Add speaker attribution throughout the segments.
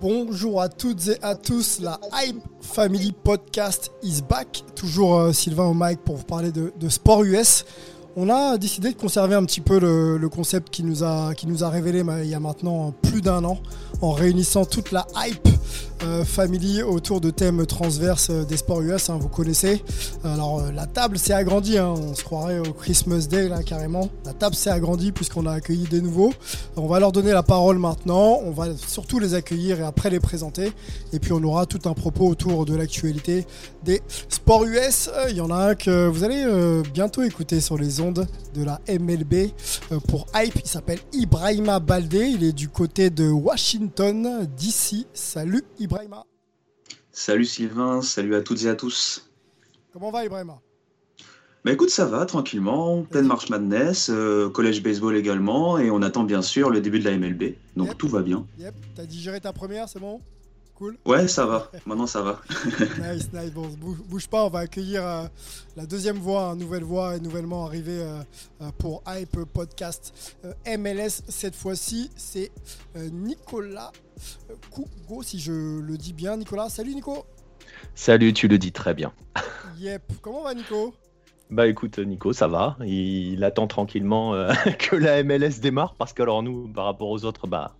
Speaker 1: Bonjour à toutes et à tous, la Hype Family Podcast is back. Toujours euh, Sylvain au mic pour vous parler de, de sport US. On a décidé de conserver un petit peu le, concept qui nous, a, qui nous révélé ma- il y a maintenant plus d'un an en réunissant toute la Hype euh, Family autour de thèmes transverses euh, des sports US, hein, vous connaissez. Alors euh, la table s'est agrandie, hein, on se croirait au Christmas Day là carrément. La table s'est agrandie puisqu'on a accueilli des nouveaux. On va leur donner la parole maintenant, on va surtout les accueillir et après les présenter. Et puis on aura tout un propos autour de l'actualité des sports US. Il y en a un que vous allez bientôt écouter sur les ondes de la MLB euh, pour Hype. Il s'appelle Ibrahima Baldé, il est du côté de Washington DC. Salut Ibrahima.
Speaker 2: Salut Sylvain, salut à toutes et à tous.
Speaker 1: Comment va Ibrahima?
Speaker 2: Bah écoute, ça va tranquillement, pleine marche madness, euh, collège baseball également, et on attend bien sûr le début de la MLB, donc
Speaker 1: Yep.
Speaker 2: tout va bien.
Speaker 1: Yep, t'as digéré ta première, c'est bon? Cool.
Speaker 2: Ouais, ça va, maintenant ça va.
Speaker 1: Nice, nice. Bon, bouge, bouge pas, on va accueillir euh, la deuxième voix, une nouvelle voix est nouvellement arrivée euh, euh, pour Hype Podcast euh, MLS. Cette fois-ci, c'est euh, Nicolas Kougo, si je le dis bien. Nicolas, salut Nico.
Speaker 3: Salut, tu le dis très bien.
Speaker 1: Yep. Comment va Nico?
Speaker 3: Bah écoute, Nico, ça va. Il attend tranquillement euh, que la MLS démarre parce que alors nous, par rapport aux autres, bah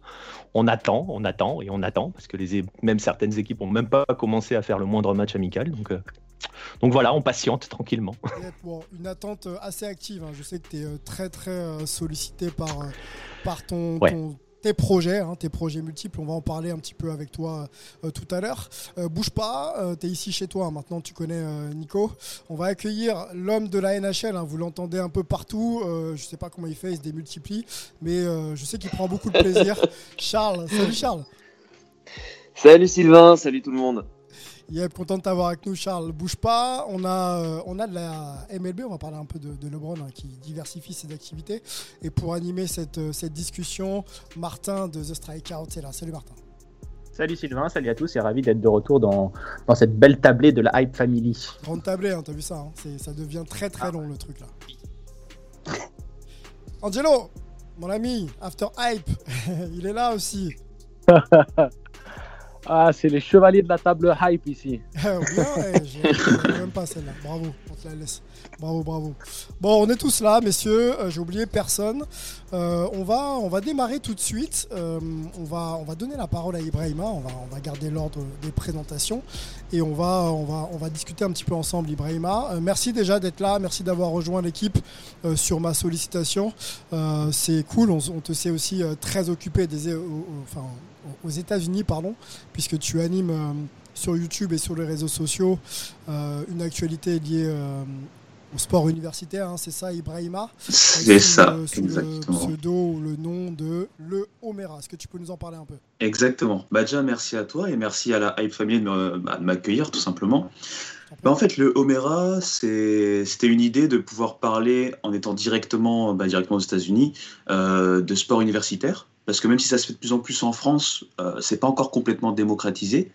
Speaker 3: on attend, on attend et on attend parce que les même certaines équipes ont même pas commencé à faire le moindre match amical. Donc euh, donc voilà, on patiente tranquillement.
Speaker 1: Bon, Une attente euh, assez active. hein. Je sais que tu es très très sollicité par, par ton,
Speaker 3: Ouais.
Speaker 1: ton- tes projets, hein, tes projets multiples. On va en parler un petit peu avec toi euh, tout à l'heure. Euh, bouge pas, tu es ici chez toi. hein. Maintenant, tu connais euh, Nico. On va accueillir l'homme de la NHL. hein. Vous l'entendez un peu partout. Euh, je sais pas comment il fait, il se démultiplie. Mais euh, je sais qu'il prend beaucoup de plaisir. Charles, salut Charles.
Speaker 4: Salut Sylvain, salut tout le monde.
Speaker 1: Yep, content de t'avoir avec nous, Charles. Bouge pas. On a, euh, on a de la MLB. On va parler un peu de, de LeBron hein, qui diversifie ses activités. Et pour animer cette, euh, cette discussion, Martin de The Strikeout est là. Salut Martin.
Speaker 5: Salut Sylvain, salut à tous et ravi d'être de retour dans, dans cette belle tablée de la Hype Family.
Speaker 1: Grande tablée, hein, t'as vu ça hein Ça devient très très long le truc là. Angelo, mon ami, After Hype, il est là aussi.
Speaker 5: Ah, c'est les chevaliers de la table Hype ici.
Speaker 1: Eh, j'ai- j'ai même pas celle-là. Bravo, on te la laisse. Bravo, bravo. Bon, on est tous là, messieurs. Euh, J'ai oublié personne. Euh, on, va, on va démarrer tout de suite. Euh, on, va, on va donner la parole à Ibrahima. On va, on va garder l'ordre des présentations. Et on va, on, va, on va discuter un petit peu ensemble, Ibrahima. Merci déjà d'être là. Merci d'avoir rejoint l'équipe sur ma sollicitation. C'est cool. On, te sait aussi très occupé des, aux États-Unis, pardon, puisque tu animes euh, sur YouTube et sur les réseaux sociaux euh, une actualité liée euh, au sport universitaire, hein, c'est ça, Ibrahima?
Speaker 2: C'est ça,
Speaker 1: le- sous
Speaker 2: exactement.
Speaker 1: le pseudo ou le nom de Le Homera. Est-ce que tu peux nous en parler un peu?
Speaker 2: Exactement. Bah déjà, merci à toi et merci à la Hype Family de bah, m'accueillir tout simplement. Bah, en fait, le Homera, c'était une idée de pouvoir parler en étant directement, bah, directement aux États-Unis euh, de sport universitaire. Parce que même si ça se fait de plus en plus en France, euh, c'est pas encore complètement démocratisé.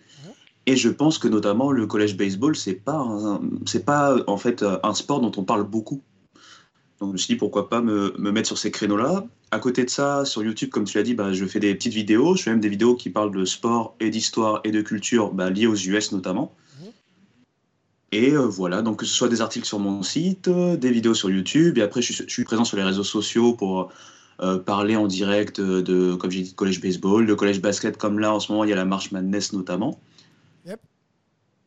Speaker 2: Et je pense que notamment le collège baseball, c'est pas, c'est pas en fait un sport dont on parle beaucoup. Donc je me suis dit pourquoi pas me, me mettre sur ces créneaux-là. À côté de ça, sur YouTube, comme tu l'as dit, bah, je fais des petites vidéos. Je fais même des vidéos qui parlent de sport et d'histoire et de culture bah, liées aux US notamment. Et euh, voilà, donc que ce soit des articles sur mon site, euh, des vidéos sur YouTube, et après je suis, je suis présent sur les réseaux sociaux pour euh, parler en direct de, comme j'ai dit, de collège baseball, de collège basket, comme là en ce moment il y a la marche Madness notamment.
Speaker 1: Yep.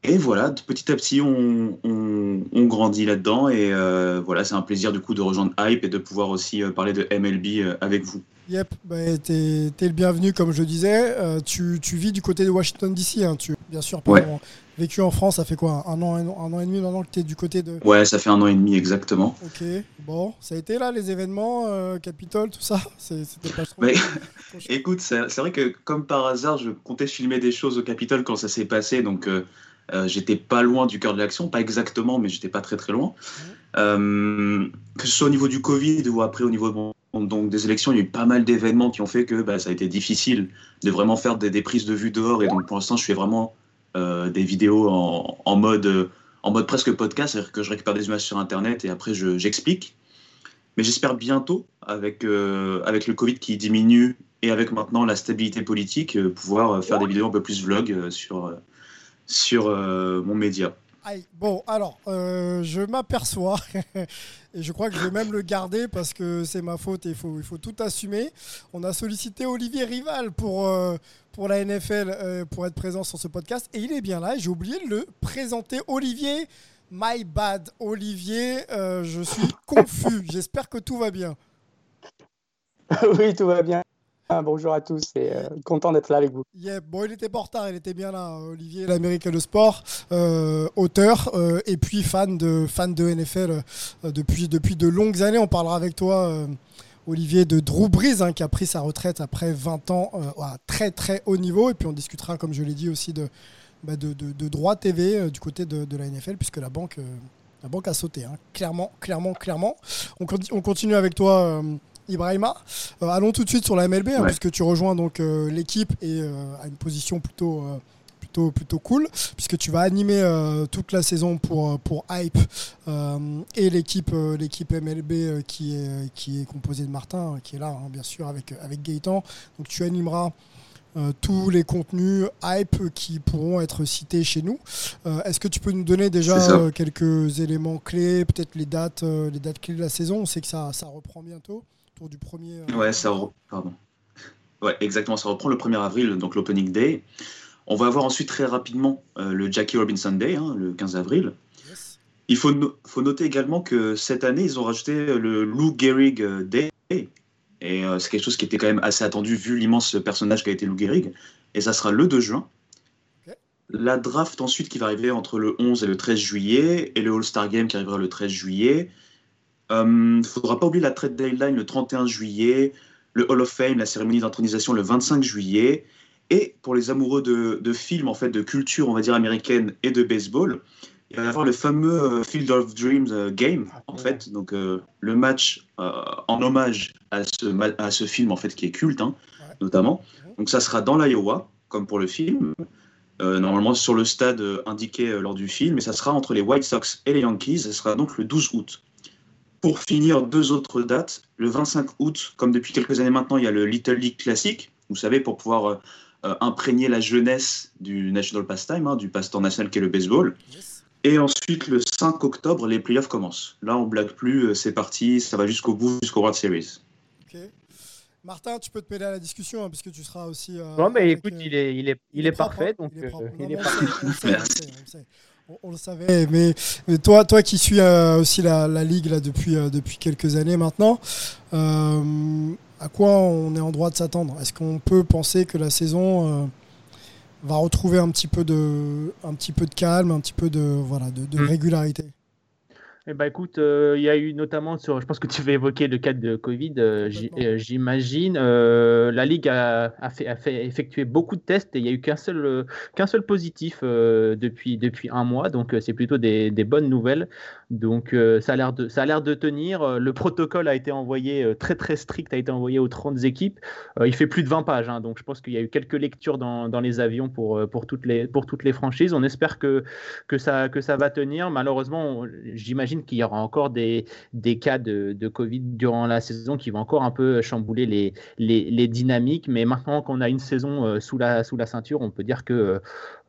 Speaker 2: et voilà, petit à petit, on, on, on grandit là-dedans. Et euh, voilà, c'est un plaisir du coup de rejoindre Hype et de pouvoir aussi euh, parler de MLB avec vous.
Speaker 1: Yep, bah, t'es es le bienvenu, comme je disais. Euh, tu, tu, vis du côté de Washington DC, hein. tu, bien sûr,
Speaker 2: ouais.
Speaker 1: Vécu en France, ça fait quoi un an, un, an et demi maintenant que tu es du côté de.
Speaker 2: Ouais, ça fait un an et demi exactement.
Speaker 1: Ok, bon, ça a été là les événements, euh, Capitole, tout ça? C'était pas trop.
Speaker 2: Mais, écoute, c'est vrai que comme par hasard, je comptais filmer des choses au Capitole quand ça s'est passé, donc. Euh, euh, j'étais pas loin du cœur de l'action, pas exactement, mais j'étais pas très très loin. Mmh. Euh, que ce soit au niveau du Covid ou après au niveau donc des élections, il y a eu pas mal d'événements qui ont fait que bah, ça a été difficile de vraiment faire des, des, prises de vue dehors. Et donc pour l'instant, je fais vraiment des vidéos en, mode, en mode presque podcast, c'est-à-dire que je récupère des images sur Internet et après j'explique. Mais j'espère bientôt, avec, euh, avec le Covid qui diminue et avec maintenant la stabilité politique, euh, pouvoir faire des vidéos un peu plus vlog sur, sur mon média.
Speaker 1: Aïe. Bon, alors, euh, je m'aperçois, et je crois que je vais même le garder parce que c'est ma faute et il faut, il faut tout assumer. On a sollicité Olivier Rival pour, euh, pour la NFL, euh, pour être présent sur ce podcast, et il est bien là. J'ai oublié de le présenter. Olivier, my bad. Olivier, je suis confus. J'espère que tout va bien.
Speaker 6: oui, tout va bien. Ah, bonjour à tous et euh, content d'être là avec vous.
Speaker 1: Yeah, bon, il était pas en il était bien là. Olivier, l'Amérique de sport, euh, auteur euh, et puis fan de, fan de NFL depuis, depuis de longues années. On parlera avec toi, Olivier, de Drew Brees hein, qui a pris sa retraite après 20 ans à très très haut niveau. Et puis on discutera, comme je l'ai dit, aussi de, bah, de, de, de, droit TV du côté de, la NFL puisque la banque. la banque a sauté, hein. clairement, clairement, clairement. On continue avec toi, Ibrahima. Euh, allons tout de suite sur la MLB, hein, ouais. puisque tu rejoins donc euh, l'équipe et euh, à une position plutôt plutôt plutôt cool, puisque tu vas animer toute la saison pour pour Hype et l'équipe l'équipe MLB qui est qui est composée de Martin, qui est là hein, bien sûr avec avec Gaëtan. Donc tu animeras euh, tous les contenus hype qui pourront être cités chez nous. Euh, Est-ce que tu peux nous donner déjà euh, quelques éléments clés, peut-être les dates, les dates clés de la saison? On sait que ça, ça reprend bientôt, autour du premier.
Speaker 2: Ouais, ça re... pardon. Ouais, exactement, ça reprend le 1er avril, donc l'Opening Day. On va avoir ensuite très rapidement le Jackie Robinson Day, hein, le 15 avril. Yes. Il faut, no faut noter également que cette année, ils ont rajouté le Lou Gehrig Day, et euh, c'est quelque chose qui était quand même assez attendu vu l'immense personnage qu'a été Lou Gehrig. Et ça sera le 2 juin. Okay. La draft ensuite qui va arriver entre le 11 et le 13 juillet. Et le All-Star Game qui arrivera le 13 juillet. Il euh, ne faudra pas oublier la trade deadline le 31 juillet. Le Hall of Fame, la cérémonie d'intronisation le 25 juillet. Et pour les amoureux de, de films, en fait, de culture, on va dire, américaine et de baseball, il va y avoir le fameux Field of Dreams game, en fait, donc euh, le match euh, en hommage à ce, à ce film en fait qui est culte, hein, notamment. Donc ça sera dans l'Iowa, comme pour le film, euh, normalement sur le stade indiqué lors du film, et ça sera entre les White Sox et les Yankees. Ce sera donc le 12 août. Pour finir, deux autres dates. Le 25 août, comme depuis quelques années maintenant, il y a le Little League Classic. Vous savez, pour pouvoir imprégner la jeunesse du National Pastime, hein, du passe-temps national qui est le baseball. Yes. Et ensuite, le 5 octobre, les playoffs commencent. Là, on blague plus, c'est parti, ça va jusqu'au bout, jusqu'au World Series.
Speaker 1: Ok. Martin, tu peux te péder à la discussion, hein, puisque tu seras aussi.
Speaker 5: Euh, non, mais écoute, euh, il, est, il, est, il, il est, parfait. Donc, il est, propre.
Speaker 1: il est parfait. Merci. On, le savait, mais, mais, toi, toi qui suis euh, aussi la, la, ligue là, depuis, euh, depuis quelques années maintenant, euh, à quoi on est en droit de s'attendre? Est-ce qu'on peut penser que la saison euh, va retrouver un petit peu de, un petit peu de calme, un petit peu de, voilà, de, de régularité?
Speaker 5: Eh ben, écoute, il euh, y a eu notamment sur, je pense que tu vas évoquer le cas de Covid, euh, j'imagine. Euh, la Ligue a, a, fait, a, fait, effectué beaucoup de tests et il n'y a eu qu'un seul, qu'un seul positif depuis, depuis un mois, donc c'est plutôt des, des, bonnes nouvelles. Donc ça a l'air de, de tenir. Le protocole a été envoyé très très strict, a été envoyé aux 30 équipes. il fait plus de 20 pages, hein, donc je pense qu'il y a eu quelques lectures dans, dans, les avions pour, pour, toutes les, pour toutes les franchises. On espère que, que, ça, que ça va tenir. Malheureusement, j'imagine qu'il y aura encore des, des cas de, de, Covid durant la saison qui vont encore un peu chambouler les, les, les dynamiques. Mais maintenant qu'on a une saison euh, sous, la, sous la ceinture, on peut dire que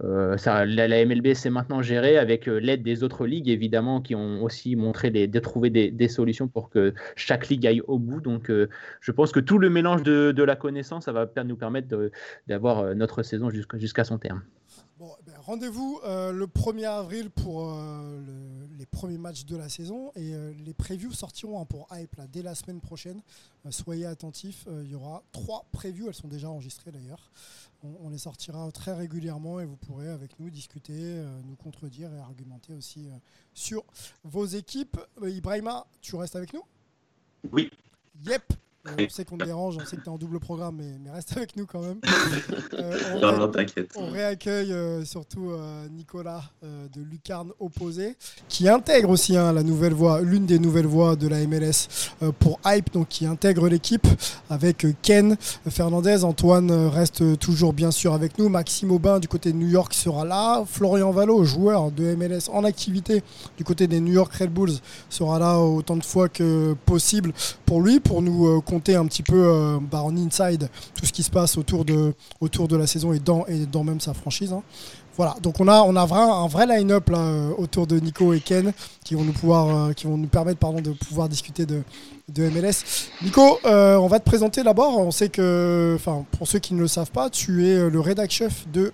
Speaker 5: euh, ça, la, MLB s'est maintenant gérée avec euh, l'aide des autres ligues, évidemment, qui ont aussi montré des, de trouver des, solutions pour que chaque ligue aille au bout. Donc, euh, je pense que tout le mélange de, la connaissance, ça va nous permettre d'avoir notre saison jusqu'à jusqu son terme.
Speaker 1: Bon, ben, rendez-vous euh, le 1er avril pour euh, le- les premiers matchs de la saison et euh, les previews sortiront hein, pour Hype là, dès la semaine prochaine. Soyez attentifs, il y aura trois previews, elles sont déjà enregistrées d'ailleurs. On, on les sortira très régulièrement et vous pourrez avec nous discuter, nous contredire et argumenter aussi sur vos équipes. Ibrahima, tu restes avec nous?
Speaker 2: Oui.
Speaker 1: Yep. Euh, on sait qu'on te dérange, on sait que tu es en double programme, mais, mais reste avec nous quand même. Euh, on
Speaker 2: Non, non, t'inquiète.
Speaker 1: On réaccueille euh, surtout Nicolas de Lucarne Opposé, qui intègre aussi hein, la nouvelle voix, l'une des nouvelles voix de la MLS pour Hype, donc qui intègre l'équipe avec Ken Fernandez. Antoine reste toujours bien sûr avec nous. Maxime Aubin du côté de New York sera là. Florian Valo, joueur de MLS en activité du côté des New York Red Bulls, sera là autant de fois que possible pour lui, pour nous un petit peu euh, bah, en inside tout ce qui se passe autour de, autour de la saison et dans, et dans même sa franchise. hein. Voilà, donc on a, on a un vrai line-up euh, autour de Nico et Ken qui vont nous, pouvoir, euh, qui vont nous permettre pardon, de pouvoir discuter de, de MLS. Nico, on va te présenter d'abord. On sait que, pour ceux qui ne le savent pas, tu es le rédac chef de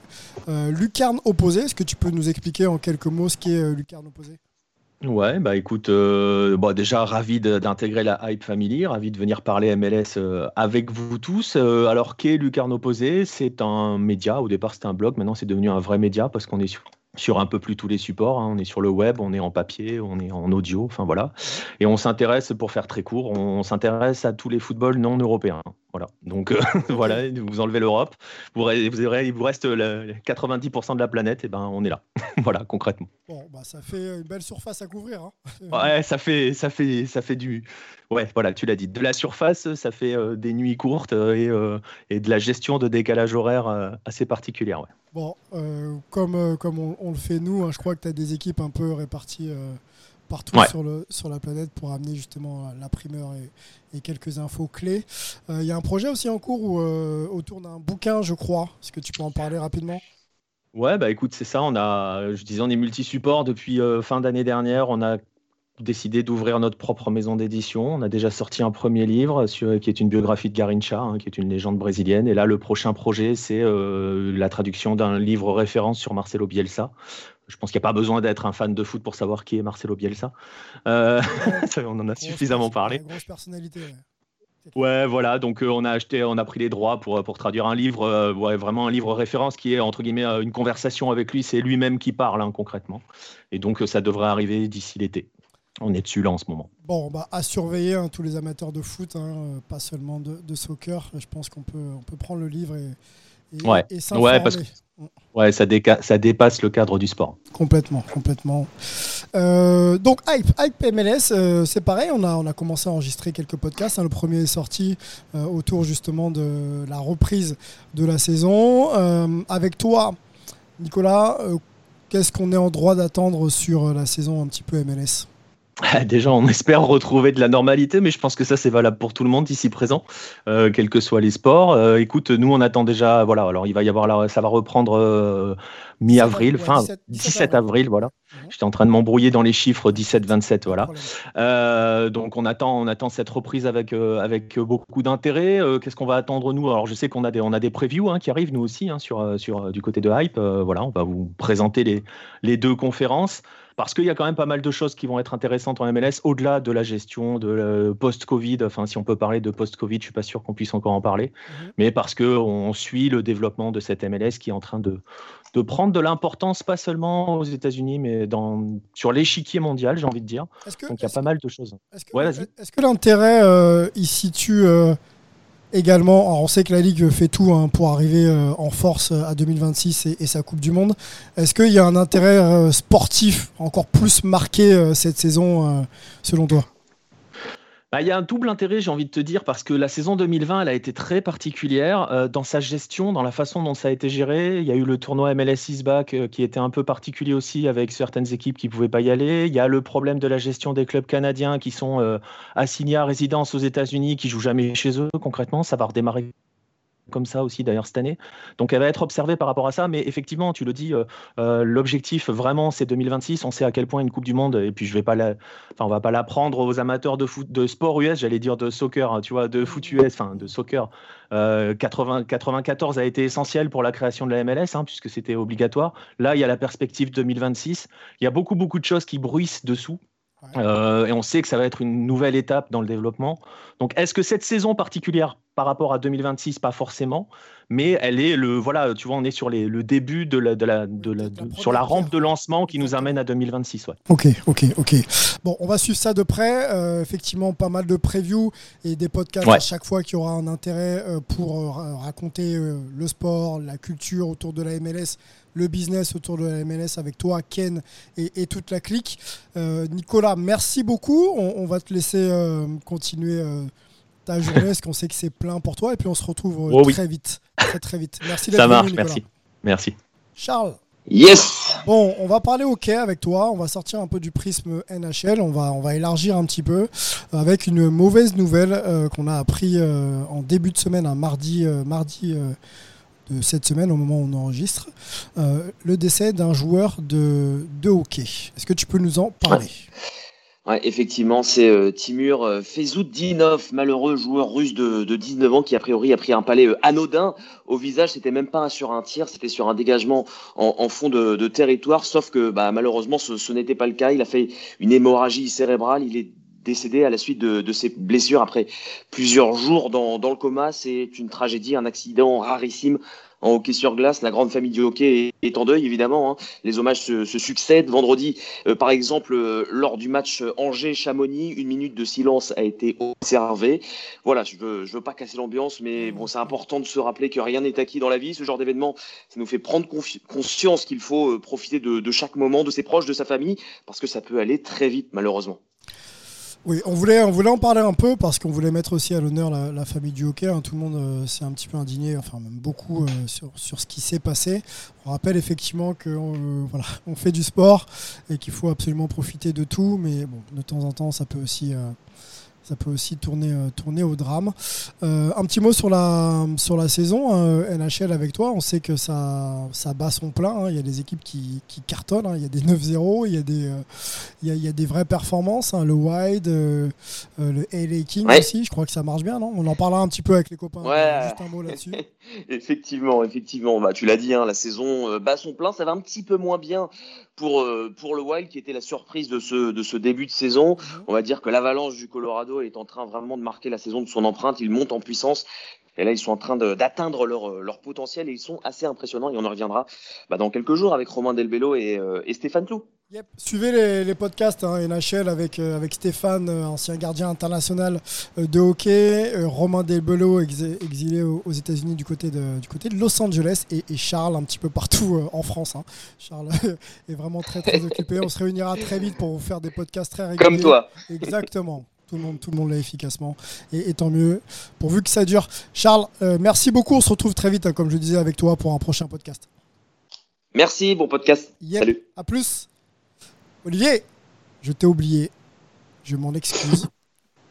Speaker 1: Lucarne Opposé. Est-ce que tu peux nous expliquer en quelques mots ce qu'est Lucarne Opposé
Speaker 3: Ouais, bah écoute, euh, bon, déjà ravi d'intégrer la Hype Family, ravi de venir parler MLS euh, avec vous tous. Euh, alors, qu'est Lucarne Opposé? C'est un média, au départ c'était un blog, maintenant c'est devenu un vrai média parce qu'on est sur, sur un peu plus tous les supports. hein. On est sur le web, on est en papier, on est en audio, enfin voilà. Et on s'intéresse, pour faire très court, on s'intéresse à tous les footballs non européens. Voilà. Donc euh, voilà, vous enlevez l'Europe, vous, vous il vous reste le- 90% de la planète, et ben on est là. voilà, concrètement.
Speaker 1: Bon, bah, ça fait une belle surface à couvrir. hein.
Speaker 3: Ouais, ça fait, ça fait, ça fait du. Ouais, voilà, tu l'as dit. De la surface, ça fait euh, des nuits courtes euh, et, euh, et de la gestion de décalage horaire assez particulière. Ouais.
Speaker 1: Bon, euh, comme, euh, comme on, on le fait nous, hein, je crois que tu as des équipes un peu réparties euh, partout
Speaker 3: Ouais.
Speaker 1: sur, le, sur la planète pour amener justement la primeur et, et quelques infos clés. Euh, Il y a un projet aussi en cours où, autour d'un bouquin, je crois. Est-ce que tu peux en parler rapidement?
Speaker 3: Ouais, bah écoute, c'est ça. On a, je disais, on est multi-support depuis fin d'année dernière. On a décidé d'ouvrir notre propre maison d'édition. On a déjà sorti un premier livre sur- qui est une biographie de Garincha, hein, qui est une légende brésilienne. Et là, le prochain projet, c'est euh, la traduction d'un livre référence sur Marcelo Bielsa. Je pense qu'il n'y a pas besoin d'être un fan de foot pour savoir qui est Marcelo Bielsa. Euh, on en a suffisamment parlé.
Speaker 1: Grosse personnalité. ouais.
Speaker 3: Ouais, voilà. Donc euh, on a acheté, on a pris les droits pour, pour traduire un livre, euh, ouais, vraiment un livre référence qui est entre guillemets une conversation avec lui. C'est lui-même qui parle hein, concrètement. Et donc ça devrait arriver d'ici l'été. On est dessus là en ce moment.
Speaker 1: Bon, bah, à surveiller hein, tous les amateurs de foot, hein, euh, pas seulement de, de soccer. Je pense qu'on peut, on peut prendre le livre et, et,
Speaker 3: Ouais.
Speaker 1: et.
Speaker 3: Ouais, parce que ouais, ça, déca- ça dépasse le cadre du sport.
Speaker 1: Complètement, complètement. Euh, donc Hype, Hype MLS, euh, c'est pareil, on a, on a commencé à enregistrer quelques podcasts. hein. Le premier est sorti euh, autour justement de la reprise de la saison. Avec toi, Nicolas, qu'est-ce qu'on est en droit d'attendre sur la saison un petit peu MLS
Speaker 3: Déjà, on espère retrouver de la normalité, mais je pense que ça, c'est valable pour tout le monde ici présent, euh, quels que soient les sports. Euh, écoute, nous, on attend déjà, voilà, alors il va y avoir, la- ça va reprendre euh, mi-avril, fin
Speaker 1: 17
Speaker 3: 17, avril, voilà. J'étais en train de m'embrouiller dans les chiffres 17-27, voilà. Euh, donc on attend, on attend cette reprise avec, euh, avec beaucoup d'intérêt. Euh, Qu'est-ce qu'on va attendre nous? Alors je sais qu'on a des, on a des previews hein, qui arrivent nous aussi hein, sur, euh, sur, euh, du côté de Hype. Euh, voilà, on va vous présenter les, les deux conférences parce qu'il y a quand même pas mal de choses qui vont être intéressantes en MLS au-delà de la gestion de euh, post-Covid. Enfin, si on peut parler de post-Covid, je suis pas sûr qu'on puisse encore en parler, mais parce que on suit le développement de cette MLS qui est en train de, de prendre de l'importance, pas seulement aux États-Unis, mais dans, sur l'échiquier mondial, j'ai envie de dire. Donc il y a pas mal de choses. Ouais.
Speaker 1: Est-ce que l'intérêt euh, il situe euh, également On sait que la Ligue fait tout hein, pour arriver euh, en force à 2026 et, et sa Coupe du Monde. Est-ce qu'il y a un intérêt euh, sportif encore plus marqué euh, cette saison, euh, selon toi?
Speaker 3: Bah, Il y a un double intérêt, j'ai envie de te dire, parce que la saison 2020, elle a été très particulière euh, dans sa gestion, dans la façon dont ça a été géré. Il y a eu le tournoi MLS is back euh, qui était un peu particulier aussi, avec certaines équipes qui ne pouvaient pas y aller. Il y a le problème de la gestion des clubs canadiens qui sont euh, assignés à résidence aux États-Unis, qui jouent jamais chez eux. Concrètement, ça va redémarrer comme ça aussi d'ailleurs cette année. Donc elle va être observée par rapport à ça. Mais effectivement, tu le dis, l'objectif vraiment c'est 2026. On sait à quel point une Coupe du Monde, et puis je vais pas la, enfin on va pas l'apprendre aux amateurs de foot, de sport US, j'allais dire de soccer, hein, tu vois, de foot US, enfin de soccer. 80, 94 a été essentiel pour la création de la MLS, hein, puisque c'était obligatoire. Là, il y a la perspective 2026. Il y a beaucoup, beaucoup de choses qui bruissent dessous. et on sait que ça va être une nouvelle étape dans le développement. Donc, est-ce que cette saison particulière par rapport à 2026, pas forcément, mais elle est le voilà, tu vois, on est sur les, le début de la, de la, de la sur la rampe de lancement qui nous amène à 2026. Ouais.
Speaker 1: Ok, ok, ok. Bon, on va suivre ça de près. Euh, effectivement, pas mal de previews et des podcasts à chaque fois qui aura un intérêt euh, pour euh, raconter le sport, la culture autour de la MLS, le business autour de la MLS avec toi, Ken et, toute la clique. Nicolas, merci beaucoup. On, on va te laisser continuer ta journée, parce qu'on sait que c'est plein pour toi? Et puis on se retrouve euh, oh très vite. Très très vite. Merci
Speaker 3: d'être Ça marche, merci. Merci.
Speaker 1: Charles.
Speaker 4: Yes.
Speaker 1: Bon, on va parler hockey avec toi. On va sortir un peu du prisme NHL. On va, on va élargir un petit peu avec une mauvaise nouvelle euh, qu'on a appris euh, en début de semaine, un mardi, mardi de cette semaine au moment où on enregistre, le décès d'un joueur de, de hockey. Est-ce que tu peux nous en parler?
Speaker 4: Ouais, effectivement, c'est euh, Timur euh, Fezoudinov, malheureux joueur russe de, de, 19 ans qui a priori a pris un palais euh, anodin au visage. C'était même pas sur un tir, c'était sur un dégagement en, en fond de, de, territoire. Sauf que bah, malheureusement, ce, ce n'était pas le cas. Il a fait une hémorragie cérébrale. Il est décédé à la suite de, de ses blessures après plusieurs jours dans, dans le coma. C'est une tragédie, un accident rarissime en hockey sur glace. La grande famille du hockey est, en deuil, évidemment. Hein. Les hommages se, succèdent. Vendredi, euh, par exemple, euh, lors du match Angers-Chamonix, une minute de silence a été observée. Voilà, je je veux pas casser l'ambiance, mais bon, c'est important de se rappeler que rien n'est acquis dans la vie. Ce genre d'événement, ça nous fait prendre conscience qu'il faut euh, profiter de chaque moment, de ses proches, de sa famille, parce que ça peut aller très vite, malheureusement.
Speaker 1: Oui, on voulait, en parler un peu parce qu'on voulait mettre aussi à l'honneur la, famille du hockey. Hein. Tout le monde euh, s'est un petit peu indigné, enfin même beaucoup, euh, sur, ce qui s'est passé. On rappelle effectivement qu'on euh, on fait du sport et qu'il faut absolument profiter de tout, mais de temps en temps, ça peut aussi ça peut aussi tourner, euh, tourner au drame. Euh, un petit mot sur la, sur la saison euh, NHL avec toi. On sait que ça, ça bat son plein. Hein. Il y a des équipes qui, qui cartonnent. Hein. Il y a des 9-0. Il, y a des, il, y a, des vraies performances. Hein. Le Wide, le LA King aussi. Je crois que ça marche bien. Non? On en parlera un petit peu avec les copains. Juste un mot là-dessus.
Speaker 4: effectivement, effectivement. Bah, tu l'as dit, la saison bat son plein. Ça va un petit peu moins bien pour, pour le Wild, qui était la surprise de ce, de ce début de saison, mhm. on va dire que l'avalanche du Colorado est en train vraiment de marquer la saison de son empreinte. Il monte en puissance. Et là, ils sont en train d'atteindre leur, euh, leur potentiel et ils sont assez impressionnants. Et on en reviendra bah, dans quelques jours avec Romain Delbello et, euh, et Stéphane Clou.
Speaker 1: Suivez les, les podcasts hein, NHL avec, euh, avec Stéphane, euh, ancien gardien international euh, de hockey, Romain Delbello, exilé aux, États-Unis du, côté de, du côté de Los Angeles, et, Charles un petit peu partout en France. Hein. Charles est vraiment très très occupé. On se réunira très vite pour vous faire des podcasts très réguliers.
Speaker 4: Comme toi.
Speaker 1: Exactement. Tout le monde, tout le monde l'a efficacement. Et, tant mieux, pourvu que ça dure. Charles, merci beaucoup. On se retrouve très vite, hein, comme je disais, avec toi pour un prochain podcast.
Speaker 4: Merci, bon podcast. Salut.
Speaker 1: À plus. Olivier, je t'ai oublié. Je m'en excuse.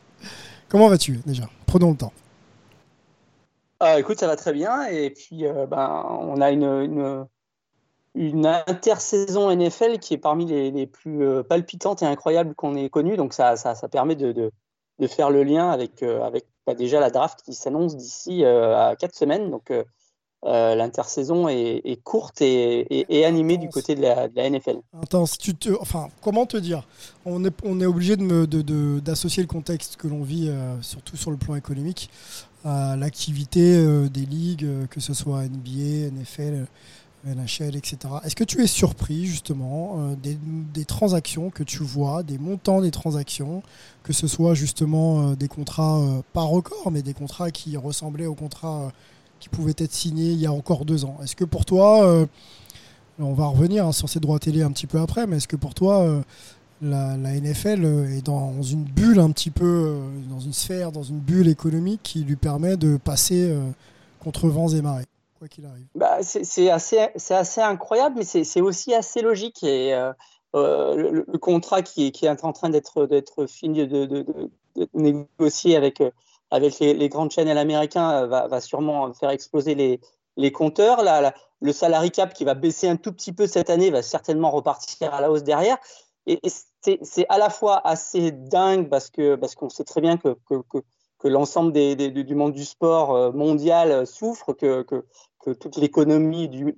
Speaker 1: Comment vas-tu déjà? Prenons le temps.
Speaker 6: Ah, écoute, ça va très bien. Et puis, euh, ben, on a une, une, intersaison NFL qui est parmi les, plus euh, palpitantes et incroyables qu'on ait connues. Donc, ça, ça, permet de, faire le lien avec, euh, avec bah, déjà la draft qui s'annonce d'ici à quatre semaines. Donc, euh, l'intersaison est, courte et, animée du côté de la, NFL.
Speaker 1: Attends, tu te, enfin, comment te dire? On est, on est obligé d'associer de, le contexte que l'on vit, euh, surtout sur le plan économique, à l'activité euh, des ligues, que ce soit NBA, NFL, NHL, etc. Est-ce que tu es surpris justement des, des, transactions que tu vois, des montants des transactions, que ce soit justement des contrats pas records, mais des contrats qui ressemblaient aux contrats qui pouvait être signé il y a encore deux ans? Est-ce que pour toi, euh, on va revenir hein, sur ces droits télé un petit peu après, mais est-ce que pour toi, euh, la, NFL euh, est dans une bulle un petit peu, dans une sphère, dans une bulle économique qui lui permet de passer contre vents et marées, quoi qu'il arrive
Speaker 6: bah, C'est assez, assez, incroyable, mais c'est aussi assez logique. Et le, contrat qui, qui, est en train d'être fini de, négocier avec avec les, grandes chaînes américaines, va, va, sûrement faire exploser les, les compteurs. Là, le salary cap qui va baisser un tout petit peu cette année va certainement repartir à la hausse derrière. Et, c'est à la fois assez dingue parce que parce qu'on sait très bien que, l'ensemble des, du monde du sport mondial souffre, que, que, que toute l'économie du,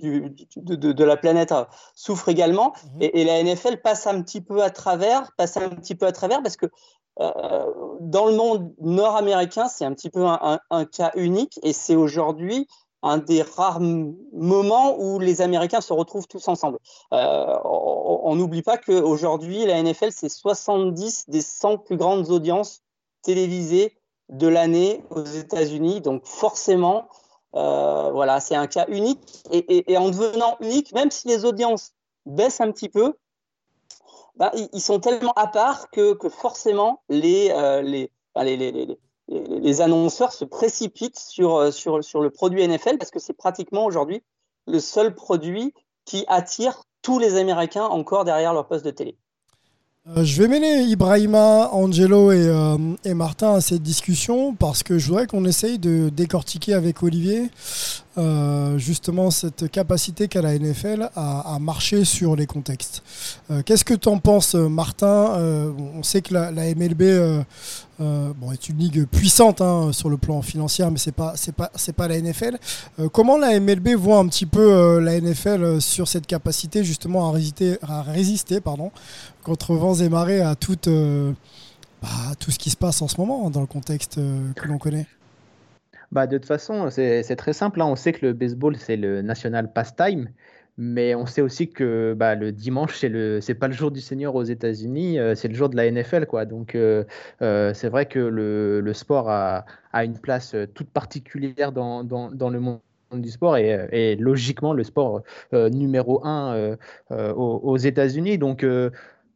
Speaker 6: de, de, la planète souffre également. Mhm. Et, la NFL passe un petit peu à travers, passe un petit peu à travers parce que euh, dans le monde nord-américain, c'est un petit peu un, un, cas unique et c'est aujourd'hui un des rares moments où les Américains se retrouvent tous ensemble. Euh, on n'oublie pas qu'aujourd'hui, la NFL, c'est 70 des 100 plus grandes audiences télévisées de l'année aux États-Unis. Donc forcément, euh, voilà, c'est un cas unique. Et, en devenant unique, même si les audiences baissent un petit peu, ben, ils, sont tellement à part que, forcément les, annonceurs se précipitent sur, euh, le produit NFL parce que c'est pratiquement aujourd'hui le seul produit qui attire tous les Américains encore derrière leur poste de télé.
Speaker 1: Euh, je vais mêler Ibrahima, Angelo et, euh, et, Martin à cette discussion parce que je voudrais qu'on essaye de décortiquer avec Olivier euh, justement cette capacité qu'a la NFL à, marcher sur les contextes. Euh, qu'est-ce que tu en penses, Martin euh, On sait que la, MLB bon, est une ligue puissante hein, sur le plan financier, mais c'est pas pas pas la NFL. comment la MLB voit un petit peu la NFL sur cette capacité justement à résister, à résister pardon, contre vents et marées à tout, bah, tout ce qui se passe en ce moment dans le contexte que l'on connaît?
Speaker 5: Bah, de toute façon, c'est très simple. Hein. On sait que le baseball, c'est le national pastime. Mais on sait aussi que bah, le dimanche, c'est le c'est pas le jour du Seigneur aux États-Unis, euh, c'est le jour de la NFL, quoi. Donc euh, euh, c'est vrai que le, le sport a, a, une place toute particulière dans, dans, dans le monde du sport et, logiquement le sport numéro un aux, aux États-Unis. Donc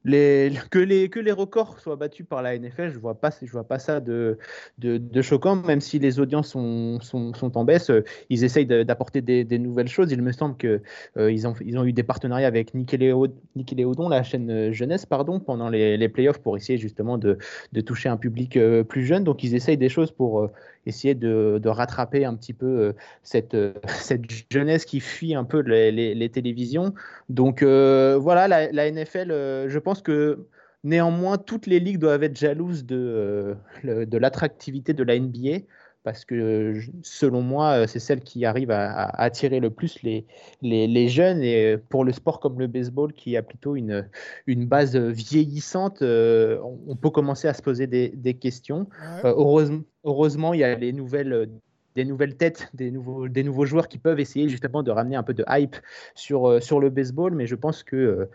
Speaker 5: les, que, les, que les records soient battus par la NFL, je ne vois, pas, vois pas ça de, de, choquant, même si les audiences sont, sont, en baisse. Euh, ils essayent d'apporter des, nouvelles choses. Il me semble qu'ils euh, ont, ils ont eu des partenariats avec Nickelodeon, la chaîne euh, jeunesse, pardon, pendant les, les playoffs pour essayer justement de, de toucher un public plus jeune. Donc ils essayent des choses pour essayer de, de rattraper un petit peu cette, cette jeunesse qui fuit un peu les, les, télévisions. Donc voilà, la, la NFL, je pense que néanmoins, toutes les ligues doivent être jalouses de, euh, de l'attractivité de la NBA parce que selon moi, c'est celle qui arrive à, attirer le plus les, les, jeunes. Et pour le sport comme le baseball, qui a plutôt une, une base vieillissante, euh, on peut commencer à se poser des, des questions. Euh, heureusement, heureusement, il y a les nouvelles des nouvelles têtes, des nouveaux, des nouveaux joueurs qui peuvent essayer justement de ramener un peu de hype sur, sur le baseball, mais je pense que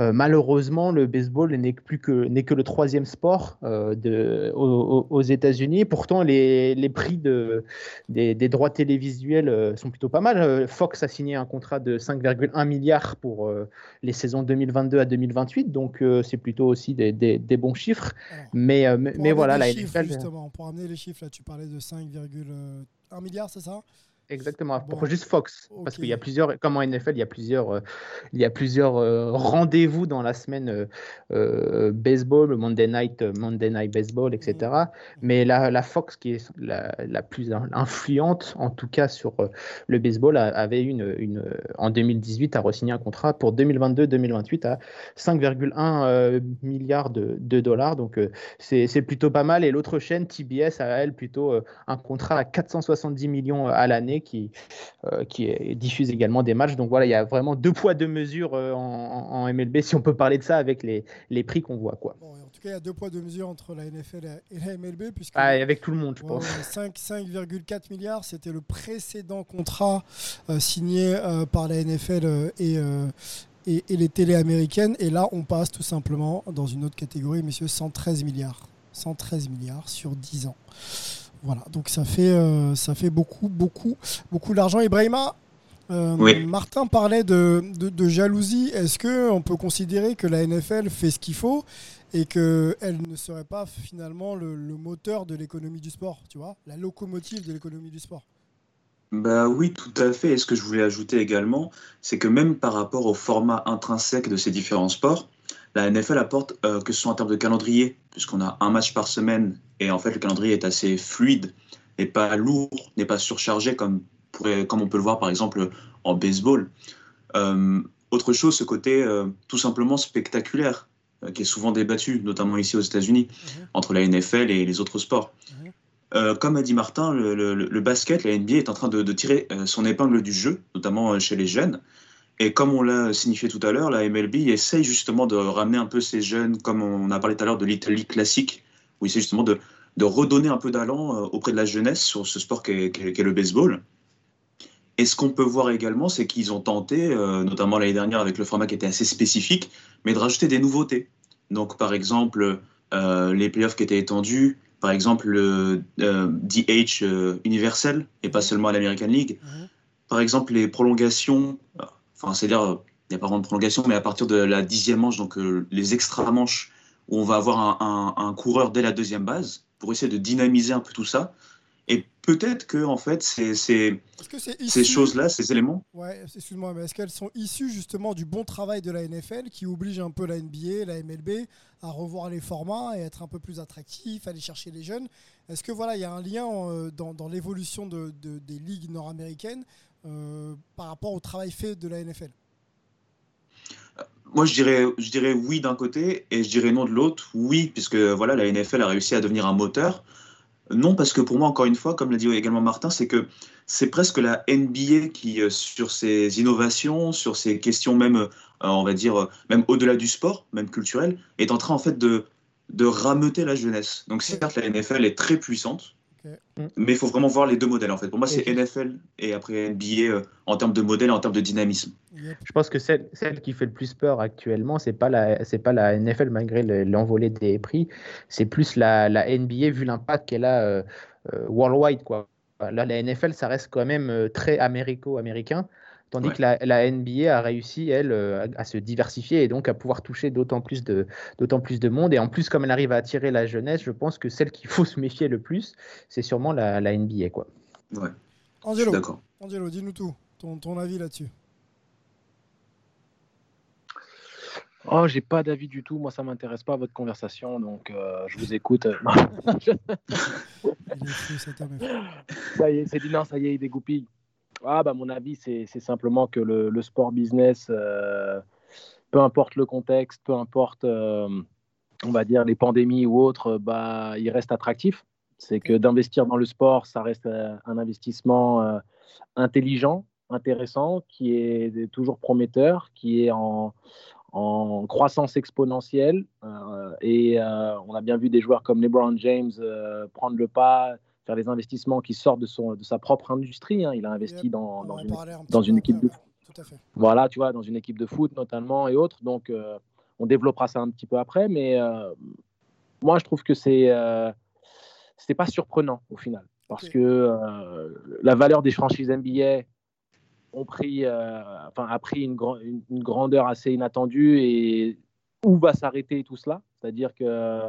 Speaker 5: euh, malheureusement, le baseball n'est plus que n'est que le troisième sport euh, de, aux, États-Unis. Pourtant, les, les prix de, des, des, droits télévisuels euh, sont plutôt pas mal. Fox a signé un contrat de 5,1 milliards pour les saisons 2022 à 2028, donc c'est plutôt aussi des, des, des, bons chiffres. mais mais voilà,
Speaker 1: la justement, pour amener les chiffres, là, tu parlais de 5,1 milliards, c'est ça?
Speaker 5: Exactement, pour juste Fox. Parce qu'il y a plusieurs, comme en NFL, il y a plusieurs, euh, il y a plusieurs euh, rendez-vous dans la semaine euh, baseball, Monday Night, Monday Night Baseball, etc. Mmh. Mais la, la, Fox, qui est la, la, plus influente, en tout cas sur le baseball, avait une, une, en 2018 a re-signé un contrat pour 2022-2028 à 5,1 milliards de, de, dollars. Donc c'est plutôt pas mal. Et l'autre chaîne, TBS, a elle plutôt un contrat à 470 millions à l'année qui, euh, qui diffuse également des matchs. Donc voilà, il y a vraiment deux poids, deux mesures euh, en, MLB, si on peut parler de ça, avec les, les prix qu'on voit. Quoi.
Speaker 1: en tout cas, il y a deux poids, deux mesures entre la NFL et la MLB. Puisque,
Speaker 5: ah, avec tout le monde, je pense.
Speaker 1: 5,4 milliards, c'était le précédent contrat euh, signé par la NFL et, et, et, les télés américaines. Et là, on passe tout simplement dans une autre catégorie, messieurs, 113 milliards. 113 milliards sur 10 ans. Voilà, donc ça fait, euh, ça fait beaucoup, beaucoup, beaucoup d'argent. Ibrahima, euh, Martin parlait de, de, jalousie. Est-ce qu'on peut considérer que la NFL fait ce qu'il faut et qu'elle ne serait pas finalement le, moteur de l'économie du sport, tu vois, la locomotive de l'économie du sport?
Speaker 2: Bah oui, tout à fait. Et ce que je voulais ajouter également, c'est que même par rapport au format intrinsèque de ces différents sports, la NFL apporte euh, que ce soit en termes de calendrier, puisqu'on a un match par semaine, et en fait le calendrier est assez fluide, n'est pas lourd, n'est pas surchargé comme, pourrait, comme on peut le voir par exemple en baseball. Euh, autre chose, ce côté euh, tout simplement spectaculaire, qui est souvent débattu, notamment ici aux États-Unis, entre la NFL et les autres sports. Euh, comme a dit Martin, le, le- le basket, la NBA est en train de, de tirer euh, son épingle du jeu, notamment euh, chez les jeunes. Et comme on l'a signifié tout à l'heure, la MLB essaye justement de ramener un peu ces jeunes, comme on a parlé tout à l'heure de League classique, où il essaie justement de, de redonner un peu d'allant euh, auprès de la jeunesse sur ce sport qu'est le baseball. Et ce qu'on peut voir également, c'est qu'ils ont tenté, euh, notamment l'année dernière avec le format qui était assez spécifique, mais de rajouter des nouveautés. Donc par exemple, euh, les playoffs qui étaient étendus, par exemple le euh, DH euh, universel et pas seulement à l'American League. Par exemple, les prolongations, enfin c'est-à-dire, euh, il n'y a pas vraiment de prolongation, mais à partir de la dixième manche, donc euh, les extra manches, où on va avoir un, un- un coureur dès la deuxième base, pour essayer de dynamiser un peu tout ça. Et peut-être que en fait, ces, ces, choses-là, ces éléments,
Speaker 1: Ouais, excuse-moi, mais est-ce qu'elles sont issues justement du bon travail de la NFL qui oblige un peu la NBA, la MLB à revoir les formats et être un peu plus attractif, aller chercher les jeunes? Est-ce que voilà, il y a un lien euh, dans, dans l'évolution de, de- des ligues nord-américaines par rapport au travail fait de la NFL
Speaker 2: Moi, je dirais, je dirais oui d'un côté et je dirais non de l'autre. Oui, puisque voilà, la NFL a réussi à devenir un moteur. Non, parce que pour moi, encore une fois, comme l'a dit également Martin, c'est que c'est presque la NBA qui, euh, sur ces innovations, sur ces questions même, euh, on va dire, euh, même au-delà du sport, même culturel, est en train en fait de, de rameuter la jeunesse. Donc certes, la NFL est très puissante, mais il faut vraiment voir les deux modèles en fait. Pour moi, c'est NFL et après NBA euh, en termes de modèle et en termes de dynamisme.
Speaker 5: Je pense que celle, celle qui fait le plus peur actuellement, c'est pas la, c'est pas la NFL malgré le- l'envolée des prix, c'est plus la, la NBA vu l'impact qu'elle a euh, euh, worldwide quoi. Là, la NFL, ça reste quand même très américo-américain, tandis
Speaker 2: Ouais.
Speaker 5: que la, la NBA a réussi elle euh, à, à se diversifier et donc à pouvoir toucher d'autant plus de, d'autant plus de monde. Et en plus, comme elle arrive à attirer la jeunesse, je pense que celle qu'il faut se méfier le plus, c'est sûrement la, la NBA quoi.
Speaker 2: Ouais.
Speaker 1: Angelo, dis-nous tout, ton, ton avis là-dessus.
Speaker 7: Oh, j'ai pas d'avis du tout. Moi, ça m'intéresse pas votre conversation, donc euh, je vous écoute. Ça y est, c'est dit non, ça y est, il dégoupille. Ah, bah, mon avis, c'est simplement que le, sport business, euh, peu importe le contexte, peu importe, euh, on va dire, les pandémies ou autres, bah, il reste attractif. C'est que d'investir dans le sport, ça reste euh, un investissement euh, intelligent, intéressant, qui est toujours prometteur, qui est en, en croissance exponentielle. euh, et euh, on a bien vu des joueurs comme LeBron James euh, prendre le pas, faire des investissements qui sortent de, son, de sa propre industrie. hein. Il a investi dans, dans une,
Speaker 1: un
Speaker 7: dans équipe de
Speaker 1: fait.
Speaker 7: voilà, tu vois, dans une équipe de foot notamment et autres. Donc, euh, on développera ça un petit peu après. Mais euh, moi, je trouve que c'est euh, c'est pas surprenant au final. Parce que euh, la valeur des franchises NBA ont pris, enfin, a pris une- une grandeur assez inattendue. Et où va s'arrêter tout cela? C'est-à-dire que